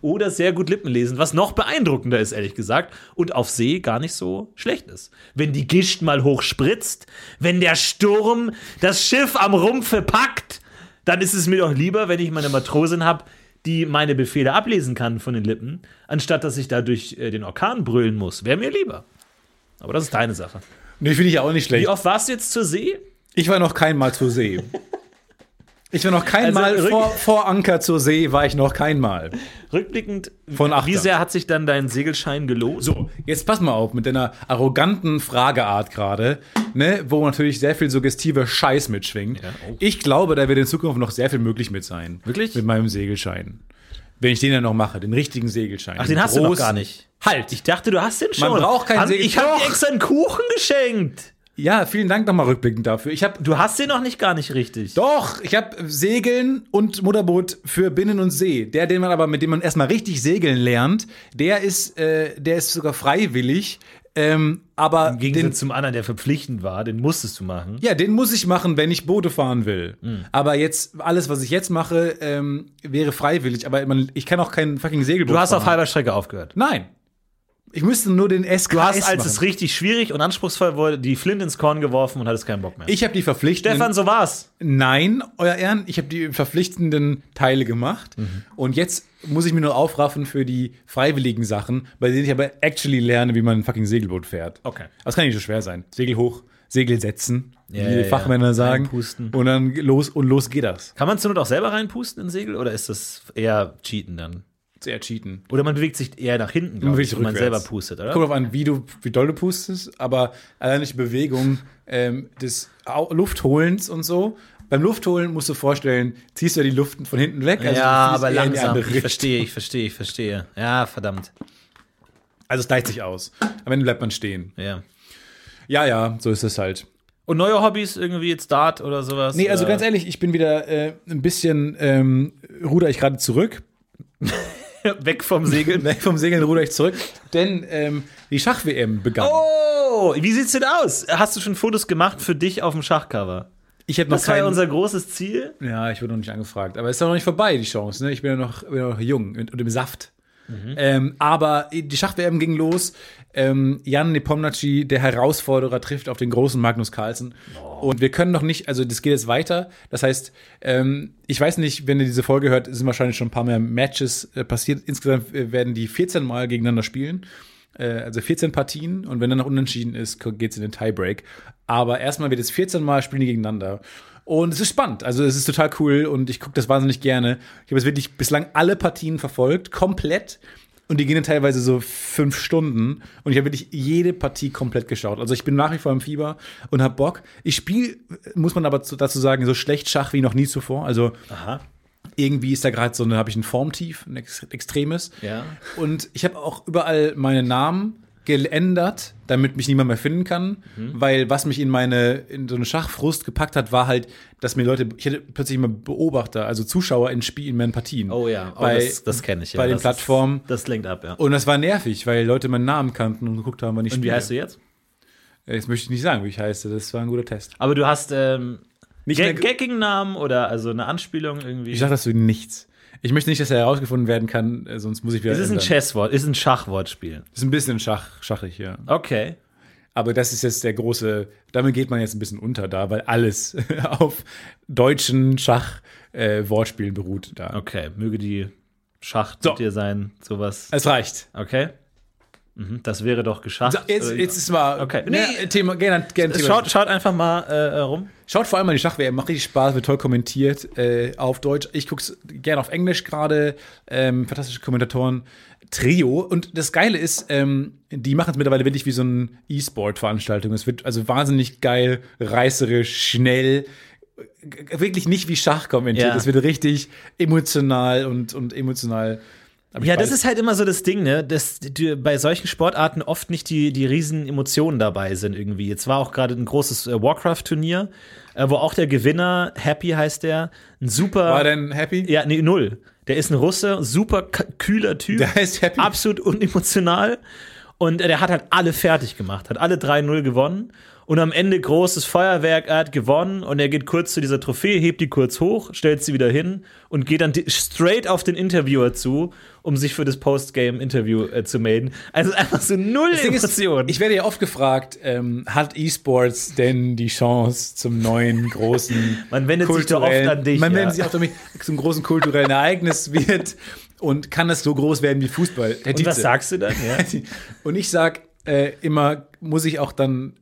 Oder sehr gut Lippen lesen, was noch beeindruckender ist, ehrlich gesagt. Und auf See gar nicht so schlecht ist. Wenn die Gischt mal hoch spritzt, wenn der Sturm das Schiff am Rumpfe packt, dann ist es mir doch lieber, wenn ich meine Matrosin habe, die meine Befehle ablesen kann von den Lippen, anstatt dass ich da durch äh, den Orkan brüllen muss. Wäre mir lieber. Aber das ist deine Sache.
Nee, finde ich ja auch nicht
Wie
schlecht.
oft warst du jetzt zur See?
Ich war noch kein Mal zur See. Ich war noch kein
Also,
vor, vor Anker zur See, war ich noch kein Mal.
Rückblickend,
Von
wie sehr hat sich dann dein Segelschein gelohnt?
So, jetzt pass mal auf mit deiner arroganten Frageart gerade, ne, wo natürlich sehr viel suggestiver Scheiß mitschwingt.
Ja, oh.
Ich glaube, da wird in Zukunft noch sehr viel möglich mit sein.
Wirklich?
Mit meinem Segelschein. Wenn ich den dann noch mache, den richtigen Segelschein.
Ach, den hast du noch gar nicht.
Halt!
Ich dachte, du hast den schon.
Man braucht keinen
Haben-
Segel-
Ich habe dir extra einen Kuchen geschenkt.
Ja, vielen Dank nochmal rückblickend dafür. Ich habe
Du hast den noch nicht gar nicht richtig.
doch, ich habe Segeln und Motorboot für Binnen und See. Der, den man aber, mit dem man erstmal richtig segeln lernt, der ist, äh, der ist sogar freiwillig. Ähm, aber
Im Gegensatz
den,
zum anderen, der verpflichtend war, den musstest du machen.
Ja, den muss ich machen, wenn ich Boote fahren will.
Hm.
Aber jetzt, alles, was ich jetzt mache, ähm, wäre freiwillig. Aber man, ich kann auch kein fucking Segelboot
Du hast
fahren.
auf halber Strecke aufgehört.
Nein. Ich müsste nur den SKS
Du hast, als
machen.
es richtig schwierig und anspruchsvoll wurde, die Flint ins Korn geworfen und hattest keinen Bock mehr.
ich habe die verpflichtenden...
Stefan, so war's.
Nein, euer Ehren, ich habe die verpflichtenden Teile gemacht.
Mhm.
Und jetzt muss ich mir nur aufraffen für die freiwilligen Sachen, bei denen ich aber actually lerne, wie man ein fucking Segelboot fährt.
Okay.
Das kann nicht so schwer sein. Segel hoch, Segel setzen,
Ja,
wie
ja,
die
ja.
Fachmänner sagen.
Reinpusten.
Und dann los und los geht das.
Kann man zur Not auch selber reinpusten in Segel oder ist das eher Cheaten dann?
Sehr cheaten.
Oder man bewegt sich eher nach hinten,
Man
ich, wenn man selber pustet, oder?
Kommt drauf an, wie du, wie doll du pustest, aber allein die Bewegung ähm, des Luftholens und so. Beim Luftholen musst du vorstellen, ziehst du ja die Luft von hinten weg. also
ja, aber
eher
langsam. Ich verstehe, ich verstehe, ich verstehe. Ja, verdammt.
Also es gleicht sich aus. Am Ende bleibt man stehen.
Ja.
Ja, ja, so ist es halt.
Und neue Hobbys, irgendwie jetzt Dart oder sowas?
Nee, also
oder?
ganz ehrlich, ich bin wieder äh, ein bisschen, ähm, ruder ich gerade zurück. [laughs] [laughs]
weg vom Segeln.
Weg vom Segeln ruder ich zurück. Denn ähm, die Schach-WM begann.
Oh, wie sieht's denn aus? Hast du schon Fotos gemacht für dich auf dem Schachcover?
ich habe noch
Das war ja unser großes Ziel.
Ja, ich wurde noch nicht angefragt. Aber es ist doch noch nicht vorbei, die Chance. Ne? Ich bin ja noch, bin ja noch jung und, und im Saft. Ähm, aber die Schach-WM ging los. Ähm, Jan Nepomniachtchi, der Herausforderer, trifft auf den großen Magnus Carlsen. Und wir können noch nicht, also das geht jetzt weiter. Das heißt, ähm, ich weiß nicht, wenn ihr diese Folge hört, sind wahrscheinlich schon ein paar mehr Matches äh, passiert. Insgesamt äh, werden die 14 Mal gegeneinander spielen. Äh, also 14 Partien. Und wenn dann noch unentschieden ist, geht es in den Tiebreak. Aber erstmal wird es 14 Mal spielen die gegeneinander. Und es ist spannend. Also es ist total cool und ich gucke das wahnsinnig gerne. Ich habe jetzt wirklich bislang alle Partien verfolgt, komplett. Und die gehen dann teilweise so fünf Stunden. Und ich habe wirklich jede Partie komplett geschaut. Also ich bin nach wie vor im Fieber und habe Bock. Ich spiele, muss man aber zu- dazu sagen, so schlecht Schach wie noch nie zuvor. Also
Aha.
irgendwie ist da gerade so eine, habe ich ein Formtief, ein ex extremes.
Ja.
Und ich habe auch überall meine Namen geändert, damit mich niemand mehr finden kann,
Mhm.
weil was mich in meine in so eine Schachfrust gepackt hat, war halt, dass mir Leute, ich hatte plötzlich immer Beobachter, also Zuschauer in Spielen, in meinen Partien.
Oh ja, oh,
bei,
das, das kenne ich. Ja.
bei den
das
Plattformen.
Ist, das lenkt ab, ja.
Und das war nervig, weil Leute meinen Namen kannten und geguckt haben, wann ich
Und wie
spiele.
heißt du jetzt?
Jetzt möchte ich nicht sagen, wie ich heiße. Das war ein guter Test.
Aber du hast ähm,
Nicht
Ga-
mehr-
Gagking-Namen oder also eine Anspielung irgendwie?
Ich sag dazu nichts. Ich möchte nicht, dass er herausgefunden werden kann, äh, sonst muss ich wieder.
es ist ein. Chesswort, ist ein Schachwortspiel.
Ist ein bisschen schach, schachig, ja.
Okay.
Aber das ist jetzt der große, damit geht man jetzt ein bisschen unter da, weil alles [laughs] auf deutschen Schach-Wortspielen beruht da.
Okay, möge die Schach
So.
dir sein, sowas.
Es reicht.
Okay. Mhm, das wäre doch geschafft.
So, jetzt, jetzt ist mal.
Okay.
Nee,
Nee.
Thema, gerne, gerne Thema.
schaut, schaut einfach mal äh, rum.
Schaut vor allem mal die Schach-WM, macht richtig Spaß, wird toll kommentiert äh, auf Deutsch. Ich guck's gerne auf Englisch gerade. Ähm, fantastische Kommentatoren. Trio. Und das Geile ist, ähm, die machen es mittlerweile wirklich wie so eine E-Sport-Veranstaltung. Es wird also wahnsinnig geil, reißerisch, schnell. G- Wirklich nicht wie Schach kommentiert.
Ja.
Es wird richtig emotional und, und emotional.
Ja, das ist halt immer so das Ding, ne? Dass die, bei solchen Sportarten oft nicht die, die riesen Emotionen dabei sind irgendwie. Jetzt war auch gerade ein großes äh, Warcraft-Turnier, äh, wo auch der Gewinner, Happy heißt der, ein super.
War denn happy?
Ja, nee, null. Der ist ein Russe, super kühler Typ.
Der heißt Happy.
Absolut unemotional. Und äh, der hat halt alle fertig gemacht, hat alle 3-0 gewonnen. Und am Ende großes Feuerwerk, er hat gewonnen und er geht kurz zu dieser Trophäe, hebt die kurz hoch, stellt sie wieder hin und geht dann straight auf den Interviewer zu, um sich für das Postgame-Interview äh, zu melden. Also einfach so null Emotionen.
ich werde ja oft gefragt, ähm, hat E-Sports denn die Chance zum neuen großen [laughs]
Man wendet sich doch oft an dich,
Man
ja.
wendet sich auch an mich, zum großen kulturellen Ereignis wird und kann das so groß werden wie Fußball.
Und was sagst du dann? Ja. [laughs]
Und ich sag äh, immer, muss ich auch dann,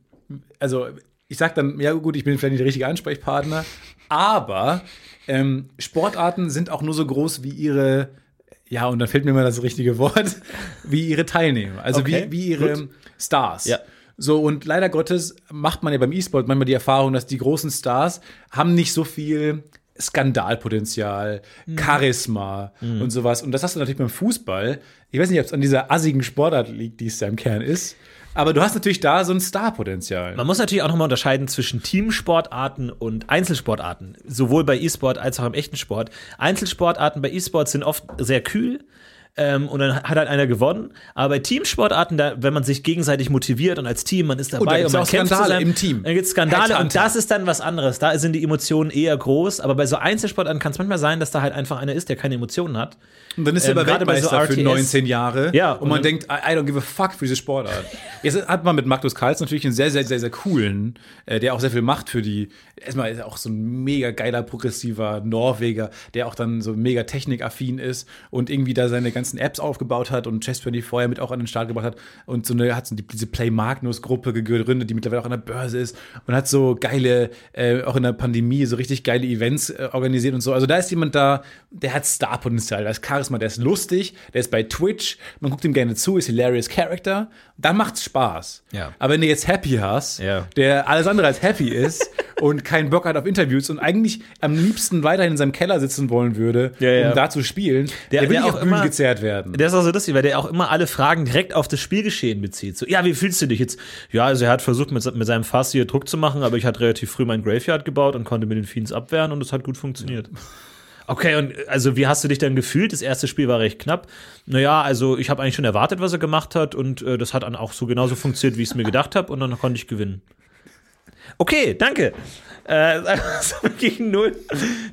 also ich sag dann, ja gut, ich bin vielleicht nicht der richtige Ansprechpartner, aber ähm, Sportarten sind auch nur so groß wie ihre, ja, und dann fehlt mir mal das richtige Wort, [laughs] wie ihre Teilnehmer, also
Okay,
wie, wie ihre
gut.
Stars.
Ja.
So, und leider Gottes macht man ja beim E-Sport manchmal die Erfahrung, dass die großen Stars haben nicht so viel Skandalpotenzial,
Mhm.
Charisma und sowas. Und das hast du natürlich beim Fußball. Ich weiß nicht, ob es an dieser assigen Sportart liegt, die es da im Kern ist. Aber du hast natürlich da so ein Starpotenzial.
Man muss natürlich auch nochmal unterscheiden zwischen Teamsportarten und Einzelsportarten, sowohl bei E-Sport als auch im echten Sport. Einzelsportarten bei E-Sport sind oft sehr kühl. Ähm, und dann hat halt einer gewonnen. Aber bei Teamsportarten, da, wenn man sich gegenseitig motiviert und als Team, man ist
da
dabei
gibt's
und man
auch
kämpft
Skandale
zusammen,
im Team.
Dann gibt es Skandale und
Headhunter.
das ist dann was anderes. Da sind die Emotionen eher groß. Aber bei so Einzelsportarten kann es manchmal sein, dass da halt einfach einer ist, der keine Emotionen hat.
Und dann ist er
Ähm,
aber
gerade bei so
Weltmeister für
RTS.
19 Jahre.
Ja,
und man
und-
denkt, I, don't give a fuck für diese Sportart. [laughs] Jetzt hat man mit Magnus Carlsen natürlich einen sehr, sehr, sehr, sehr coolen, äh, der auch sehr viel macht für die. Erstmal ist er auch so ein mega geiler, progressiver Norweger, der auch dann so mega technikaffin ist und irgendwie da seine ganzen Apps aufgebaut hat und Chess24 vorher mit auch an den Start gebracht hat und so eine, hat so die, diese Play Magnus-Gruppe gegründet, die mittlerweile auch an der Börse ist und hat so geile, äh, auch in der Pandemie, so richtig geile Events äh, organisiert und so. Also da ist jemand da, der hat Starpotenzial, der ist Charisma, der ist lustig, der ist bei Twitch, man guckt ihm gerne zu, ist hilarious Character, dann macht's Spaß.
Ja.
Aber wenn du jetzt Happy hast,
Ja.
der alles andere als happy ist [laughs] und keinen Bock hat auf Interviews und eigentlich am liebsten weiterhin in seinem Keller sitzen wollen würde,
Ja,
um da zu spielen,
Der-
der, will
der auch immer-
gezerrt geklärt werden.
Der ist auch so lustig, weil der auch immer alle Fragen direkt auf das Spielgeschehen bezieht. So, ja, wie fühlst du dich jetzt? Ja, also er hat versucht, mit, mit seinem Fass hier Druck zu machen, aber ich hatte relativ früh mein Graveyard gebaut und konnte mit den Fiends abwehren und es hat gut funktioniert. [laughs] Okay, und also wie hast du dich dann gefühlt? Das erste Spiel war recht knapp. Naja, also ich habe eigentlich schon erwartet, was er gemacht hat und äh, das hat dann auch so genauso funktioniert, wie ich es mir gedacht habe und dann konnte ich gewinnen. Okay, danke. Äh, also wirklich null,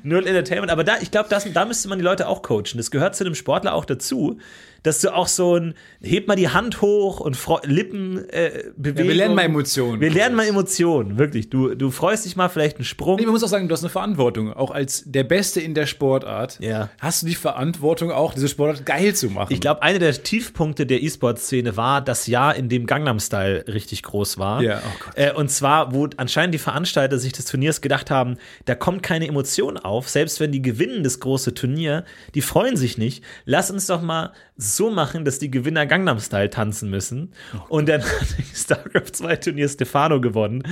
null Entertainment. Aber da, ich glaube, da müsste man die Leute auch coachen. Das gehört zu einem Sportler auch dazu, dass du auch so ein, heb mal die Hand hoch und Fro Lippen äh, bewegen.
Ja, wir lernen mal Emotionen.
Wir lernen mal Emotionen, wirklich. Du, du freust dich mal vielleicht einen Sprung.
Nee, man muss auch sagen, du hast eine Verantwortung. Auch als der Beste in der Sportart
Ja.
hast du die Verantwortung, auch diese Sportart geil zu machen.
Ich glaube, einer der Tiefpunkte der E-Sport-Szene war das Jahr, in dem Gangnam Style richtig groß war.
Ja, oh Gott.
Äh, und zwar, wo anscheinend die Veranstalter sich des Turniers gedacht haben, da kommt keine Emotion auf, selbst wenn die gewinnen das große Turnier, die freuen sich nicht. Lass uns doch mal so machen, dass die Gewinner Gangnam Style tanzen müssen. Und dann hat StarCraft 2 Turnier Stefano gewonnen,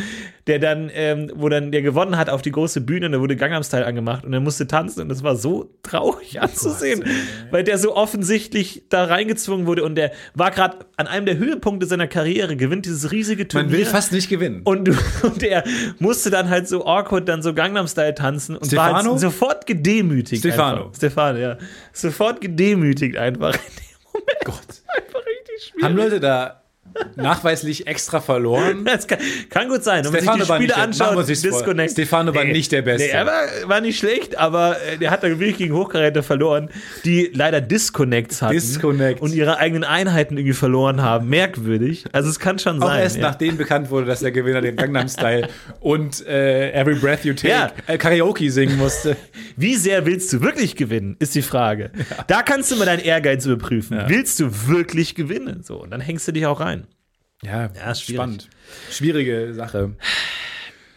der dann, ähm, wo dann der gewonnen hat auf die große Bühne und da wurde Gangnam Style angemacht und er musste tanzen und das war so traurig anzusehen, weil der so offensichtlich da reingezwungen wurde und der war gerade an einem der Höhepunkte seiner Karriere, gewinnt dieses riesige Turnier.
man will fast nicht gewinnen.
Und, [laughs] und er musste dann halt so awkward dann so Gangnam Style tanzen und war
Stefano?
halt sofort gedemütigt.
Stefano.
Einfach. Stefano, ja. Sofort gedemütigt einfach.
Gott.
Einfach richtig schwierig.
Haben Leute da nachweislich extra verloren? [laughs]
Das kann, kann gut sein. Wenn man
Stefano
sich die Spiele anschaut. Disconnect.
Stefano war nicht der Beste.
Nee, er war, war nicht schlecht, aber äh, der hat dann wirklich gegen Hochkaräter verloren, die leider Disconnects hatten.
Disconnect.
Und ihre eigenen Einheiten irgendwie verloren haben. Merkwürdig. Also es kann schon
Auch
sein.
erst
ja.
nachdem bekannt wurde, dass der Gewinner den Gangnam Style [laughs] und äh, Every Breath You Take
Ja.
äh, Karaoke singen musste. [laughs]
Wie sehr willst du wirklich gewinnen, ist die Frage. Da kannst du mal deinen Ehrgeiz überprüfen. Willst du wirklich gewinnen? So, und dann hängst du dich auch rein.
Ja,
ist schwierig.
spannend. Schwierige Sache.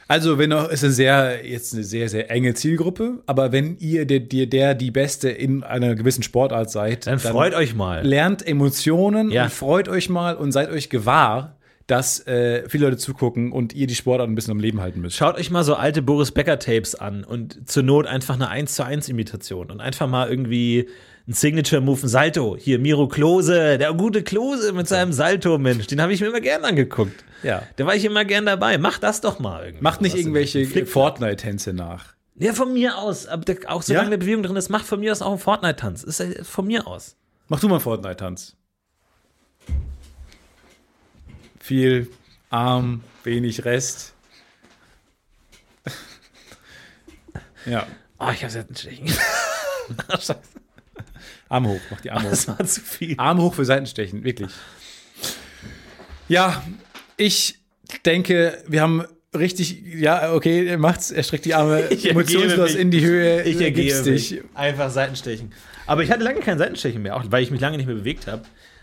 Also, wenn auch, ist eine sehr, jetzt eine sehr, sehr enge Zielgruppe, aber wenn ihr der, der, der die Beste in einer gewissen Sportart seid,
Dann, freut euch mal.
lernt Emotionen
Ja.
und freut euch mal und seid euch gewahr, dass äh, viele Leute zugucken und ihr die Sportart ein bisschen am Leben halten müsst.
Schaut euch mal so alte Boris Becker Tapes an und zur Not einfach eine 1 zu 1 Imitation und einfach mal irgendwie ein Signature Move, ein Salto. Hier Miro Klose, der gute Klose mit seinem Salto, Mensch, den habe ich mir immer gern angeguckt.
Ja.
Da war ich immer gern dabei. Mach das doch mal irgendwie.
Macht nicht irgendwelche Fortnite-Tänze nach.
Ja, von mir aus. Aber auch solange
Ja?
eine Bewegung drin ist, macht von mir aus auch einen Fortnite-Tanz. Ist äh, von mir aus.
Mach du mal einen Fortnite-Tanz. Viel Arm, wenig Rest. [laughs] ja,
Oh, ich hab's jetzt einen Stechen. [laughs] Ach, Scheiße.
Arm hoch, mach die Arme hoch.
Das war zu viel.
Arm hoch für Seitenstechen, wirklich. Ja, ich denke, wir haben richtig, ja, okay, er macht's, er streckt die Arme [laughs] emotionslos in die Höhe,
Ich ergebe
dich.
Einfach Seitenstechen. Aber ich hatte lange kein Seitenstechen mehr, auch weil ich mich lange nicht mehr bewegt habe.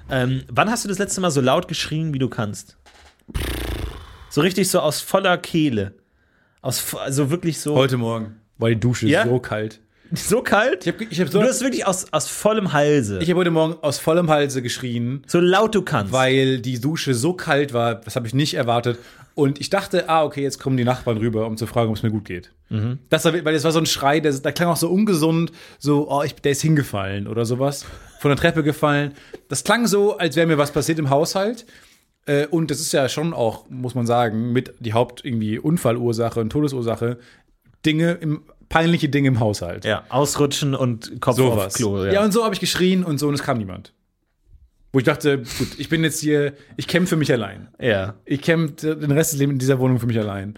Ähm, wann hast du das letzte Mal so laut geschrien, wie du kannst? So richtig so aus voller Kehle. Aus, also wirklich so.
Heute Morgen war die Dusche
Ja?
so kalt. [laughs]
So kalt?
Ich habe ich hab so,
du hast wirklich aus, aus vollem Halse.
ich hab heute Morgen aus vollem Halse geschrien.
so laut du kannst.
weil die Dusche so kalt war, das habe ich nicht erwartet. Und ich dachte, ah, okay, jetzt kommen die Nachbarn rüber, um zu fragen, ob es mir gut geht. Das war, weil das war so ein Schrei, der, der klang auch so ungesund, so, oh, ich, der ist hingefallen oder sowas, von der Treppe gefallen. Das klang so, als wäre mir was passiert im Haushalt. Äh, und das ist ja schon auch, muss man sagen, mit die Haupt irgendwie Unfallursache und Todesursache, Dinge im, peinliche Dinge im Haushalt.
ja, ausrutschen und Kopf
Sowas.
auf Klo.
Ja. und so habe ich geschrien und so und es kam niemand. Wo ich dachte, gut, ich bin jetzt hier, ich kämpfe für mich allein.
ja.
Ich kämpfe den Rest des Lebens in dieser Wohnung für mich allein.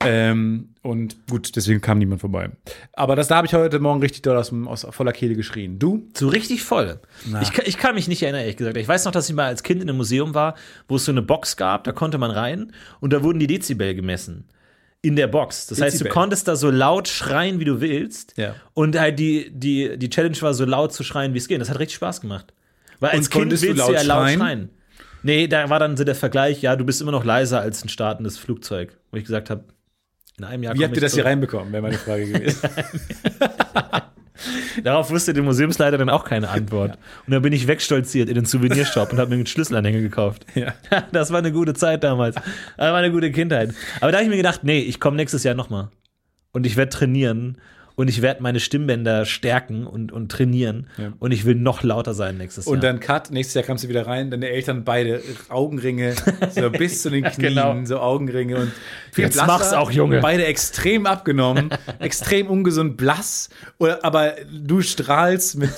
Ähm, und gut, deswegen kam niemand vorbei. Aber das, da habe ich heute Morgen richtig doll aus, aus voller Kehle geschrien. Du?
So richtig voll. Ich, kann- ich kann mich nicht erinnern, ehrlich gesagt. Ich weiß noch, dass ich mal als Kind in einem Museum war, wo es so eine Box gab, da konnte man rein und da wurden die Dezibel gemessen. In der Box. Das heißt, du konntest da so laut schreien, wie du willst.
Ja.
Und halt die, die, die Challenge war, so laut zu schreien, wie es geht. Das hat richtig Spaß gemacht. Weil als
Und
Kind
du
willst du,
laut
ja laut
schreien?
schreien. Nee, da war dann so der Vergleich, ja, du bist immer noch leiser als ein startendes Flugzeug. Wo ich gesagt habe, in einem Jahr
Wie habt ihr das hier
zurück.
reinbekommen, wäre meine Frage gewesen. [laughs] [laughs] [laughs]
Darauf wusste der Museumsleiter dann auch keine Antwort. Und dann bin ich wegstolziert in den Souvenirshop und habe mir einen Schlüsselanhänger gekauft.
ja. [laughs]
Das war eine gute Zeit damals. Das war eine gute Kindheit. Aber da habe ich mir gedacht, nee, ich komme nächstes Jahr nochmal. Und ich werde trainieren. Und ich werde meine Stimmbänder stärken und, und trainieren
Ja.
und ich will noch lauter sein nächstes
Und
Jahr.
dann Cut, nächstes Jahr kamst du wieder rein, deine Eltern beide Augenringe, so [laughs] bis zu den Knien,
genau.
so Augenringe und viel
Jetzt mach's auch, Junge.
Beide extrem abgenommen, [laughs] extrem ungesund, blass, oder, aber du strahlst mit,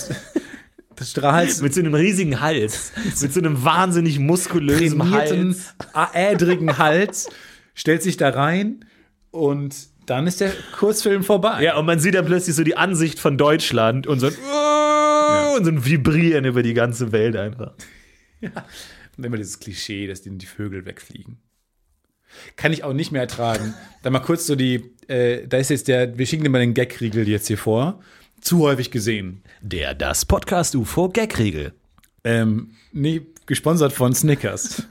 strahlst
mit so einem riesigen Hals, mit so einem wahnsinnig muskulösen Hals.
ädrigen Hals, stellt sich da rein und dann ist der Kurzfilm vorbei.
Ja, und man sieht dann plötzlich so die Ansicht von Deutschland und so ein, und so ein Vibrieren über die ganze Welt einfach.
Und immer dieses Klischee, dass denen die Vögel wegfliegen. Kann ich auch nicht mehr ertragen. Dann mal kurz so die, äh, da ist jetzt der, wir schicken dir mal den Gag-Riegel jetzt hier vor. Zu häufig gesehen.
Der Das Podcast UFO Gag-Regel.
Ähm, nee, gesponsert von Snickers.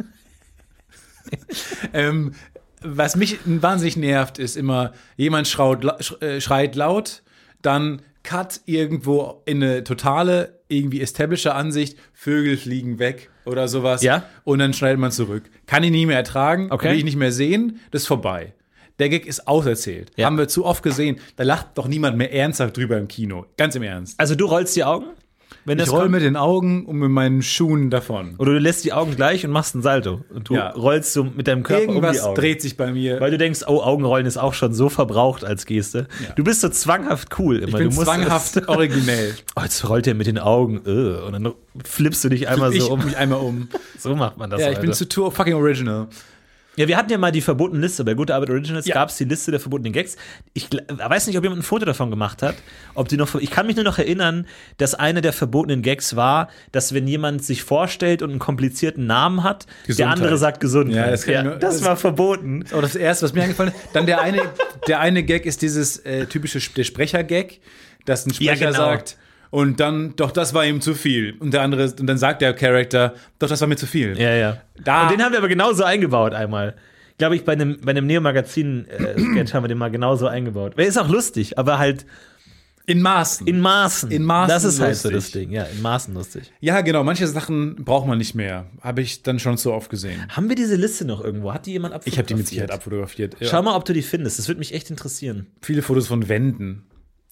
[laughs] ähm, was mich wahnsinnig nervt, ist immer, jemand äh, schreit laut, dann Cut irgendwo in eine totale, irgendwie establisher Ansicht, Vögel fliegen weg oder sowas.
Ja.
Und dann schneidet man zurück. Kann ich nie mehr ertragen,
Okay.
will ich nicht mehr sehen, das ist vorbei. Der Gag ist auserzählt.
Ja.
Haben wir zu oft gesehen. Da lacht doch niemand mehr ernsthaft drüber im Kino. Ganz im Ernst.
Also du rollst die Augen, wenn
Ich roll mit den Augen und mit meinen Schuhen davon.
Oder du lässt die Augen gleich und machst ein Salto. Und du
Ja.
rollst so mit deinem Körper um
Irgendwas
die Augen.
dreht sich bei mir.
Weil du denkst, oh, Augenrollen ist auch schon so verbraucht als Geste.
Ja.
Du bist so zwanghaft cool immer.
ich bin
du musst
zwanghaft originell. [laughs]
oh, jetzt rollt er mit den Augen. äh, Und dann flippst du dich einmal
ich
so um.
mich einmal um. [laughs]
So macht man das.
Ja, ich bin
Alter.
zu tour fucking original.
Ja, wir hatten ja mal die verbotene Liste. Bei Gute Arbeit Originals
Ja.
gab es die Liste der verbotenen Gags. Ich weiß nicht, ob jemand ein Foto davon gemacht hat. Ob die noch, ich kann mich nur noch erinnern, dass eine der verbotenen Gags war, dass wenn jemand sich vorstellt und einen komplizierten Namen hat, der
Gesundheit.
andere sagt Gesundheit.
Ja, das nur-
das
das-
war verboten.
Oh, das erste, was mir eingefallen ist. Dann der eine, der eine Gag ist dieses äh, typische Sp- der Sprecher-Gag, dass ein
Ja,
Sprecher
genau.
sagt, und dann, doch, das war ihm zu viel. Und der andere, und dann sagt der Charakter, doch, das war mir zu viel.
Ja, ja.
Da-
Und den haben wir aber genauso eingebaut einmal. Glaube ich, bei einem, bei einem Neo-Magazin-Sketch [clears throat] haben wir den mal genauso eingebaut. Der ist auch lustig, aber halt
In Maßen.
in Maßen.
In Maßen
Das ist halt so das Ding. Ja, in Maßen lustig.
ja, genau. Manche Sachen braucht man nicht mehr. Habe ich dann schon so oft gesehen.
Haben wir diese Liste noch irgendwo? Hat die jemand abfotografiert?
Ich habe die mit Sicherheit abfotografiert. Ja.
Schau mal, ob du die findest. Das würde mich echt interessieren.
Viele Fotos von Wänden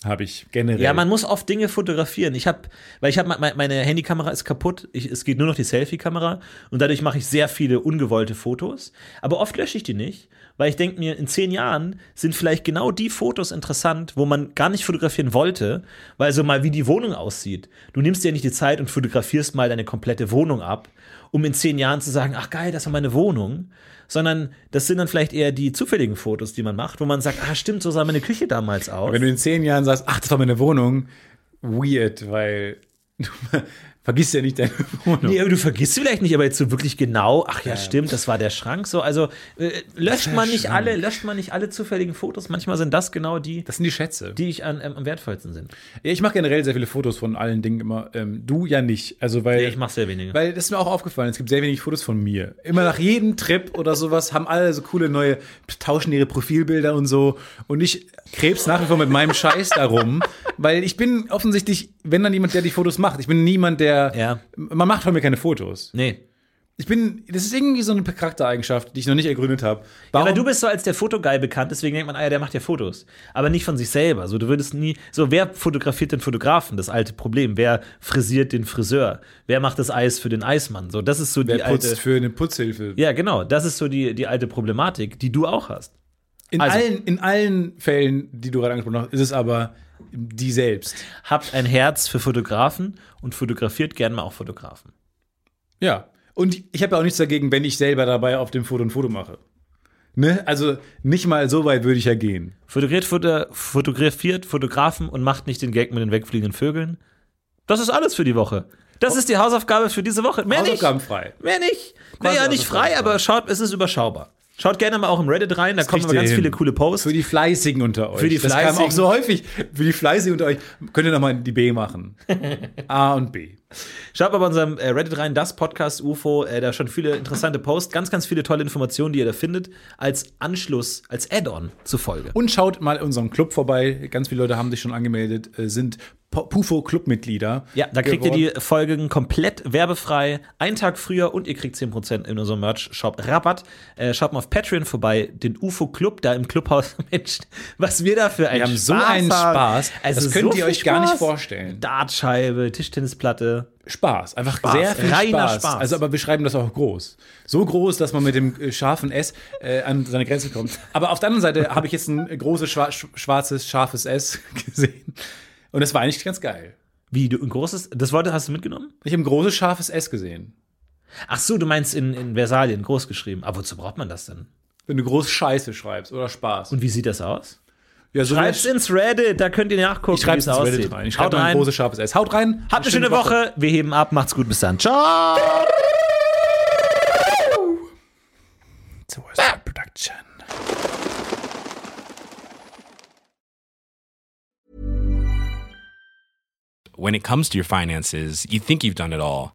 habe ich generell.
Ja, man muss oft Dinge fotografieren. Ich habe, weil ich habe meine Handykamera ist kaputt. Ich, es geht nur noch die Selfie-Kamera und dadurch mache ich sehr viele ungewollte Fotos. Aber oft lösche ich die nicht, weil ich denke mir, in zehn Jahren sind vielleicht genau die Fotos interessant, wo man gar nicht fotografieren wollte, weil so mal wie die Wohnung aussieht. Du nimmst dir nicht die Zeit und fotografierst mal deine komplette Wohnung ab, um in zehn Jahren zu sagen, ach geil, das war meine Wohnung. Sondern das sind dann vielleicht eher die zufälligen Fotos, die man macht, wo man sagt, ah stimmt, so sah meine Küche damals aus.
Wenn du in zehn Jahren sagst, ach, das war meine Wohnung, weird, weil du vergisst ja nicht deine Wohnung.
Nee, aber du vergisst vielleicht nicht, aber jetzt so wirklich genau, ach ja, stimmt, das war der Schrank so. Also äh, löscht man nicht
Schrank.
alle, löscht man nicht alle zufälligen Fotos. Manchmal sind das genau die,
Das sind die Schätze.
die ich an, ähm, am wertvollsten sind.
Ja, ich mache generell sehr viele Fotos von allen Dingen immer. Ähm, du ja nicht. Also weil,
Nee, ich mache sehr wenige.
weil das ist mir auch aufgefallen. Es gibt sehr wenig Fotos von mir. Immer nach jedem Trip oder sowas haben alle so coole neue, tauschen ihre Profilbilder und so. Und ich krebs nach wie vor mit meinem Scheiß darum, [laughs] weil ich bin offensichtlich, wenn dann jemand, der die Fotos macht. Ich bin niemand, der.
Ja.
Man macht von mir keine Fotos.
nee.
Ich bin. Das ist irgendwie so eine Charaktereigenschaft, die ich noch nicht ergründet habe.
Ja, aber du bist so als der Fotoguy bekannt, deswegen denkt man, ah ja, der macht ja Fotos. Aber nicht von sich selber. So, du würdest nie. So, wer fotografiert den Fotografen? Das alte Problem. Wer frisiert den Friseur? Wer macht das Eis für den Eismann? So, das ist so
Wer
die
putzt
alte.
für eine Putzhilfe?
Ja, genau. Das ist so die, die alte Problematik, die du auch hast.
In,
Also-
allen, in allen Fällen, die du gerade angesprochen hast, ist es aber die selbst.
Habt ein Herz für Fotografen und fotografiert gerne mal auch Fotografen.
Ja. Und ich habe ja auch nichts dagegen, wenn ich selber dabei auf dem Foto ein Foto mache. Ne? Also nicht mal so weit würde ich ja gehen.
Fotografiert, foto, fotografiert Fotografen und macht nicht den Gag mit den wegfliegenden Vögeln. Das ist alles für die Woche. Das ist die Hausaufgabe für diese Woche. Mehr nicht.
Hausaufgabenfrei.
Mehr nicht.
Quasi
Naja, nicht frei,
hausaufgabenfrei.
aber schaut, es ist überschaubar. Schaut gerne mal auch im Reddit rein, da kommen
kriegt
immer ganz
hin.
viele coole Posts.
Für die Fleißigen unter euch.
Für die
Das kam
Fleißigen.
auch so häufig. Für die Fleißigen unter euch könnt ihr nochmal die B machen. A und B.
Schaut mal bei unserem äh, Reddit rein, das Podcast UFO, äh, da schon viele interessante Posts, ganz, ganz viele tolle Informationen, die ihr da findet, als Anschluss, als Add-on zur Folge.
Und schaut mal in unserem Club vorbei. Ganz viele Leute haben sich schon angemeldet, äh, sind Pufo-Clubmitglieder.
Ja, da kriegt ihr
geworden.
die Folgen komplett werbefrei, einen Tag früher und ihr kriegt 10% in unserem Merch-Shop Rabatt. Äh, schaut mal auf Patreon vorbei, den UFO Club, da im Clubhaus. [laughs] Mensch, was wir da für einen
Wir haben so
Spaß
einen. Spaß,
Also
das könnt
so
ihr euch gar nicht
Spaß.
vorstellen.
Dartscheibe, Tischtennisplatte.
Spaß, einfach
Spaß,
sehr viel
reiner
Spaß.
Spaß.
Also, aber wir schreiben das auch groß. So groß, dass man mit dem äh, scharfen S äh, an seine Grenze kommt. Aber auf der anderen Seite habe ich jetzt ein großes, schwa sch- schwarzes, scharfes S [laughs] gesehen. Und das war eigentlich ganz geil.
Wie, du ein großes, das Wort hast du mitgenommen?
Ich habe ein großes, scharfes S gesehen.
Ach so, du meinst in, in Versalien, groß geschrieben. Aber wozu braucht man das denn?
Wenn du groß Scheiße schreibst oder Spaß.
Und wie sieht das aus?
Ja, so
Schreib's ins Reddit, da könnt ihr nachgucken,
ich schreib's
wie es
ins Reddit
aussieht.
rein. Ich
Haut
schreibe ein
rein.
großes, scharfes S. Haut rein.
Habt eine schöne Woche. Wir heben ab. Macht's gut. Bis dann. Ciao.
It's a Western Production.
when it comes to your finances, you think you've done it all.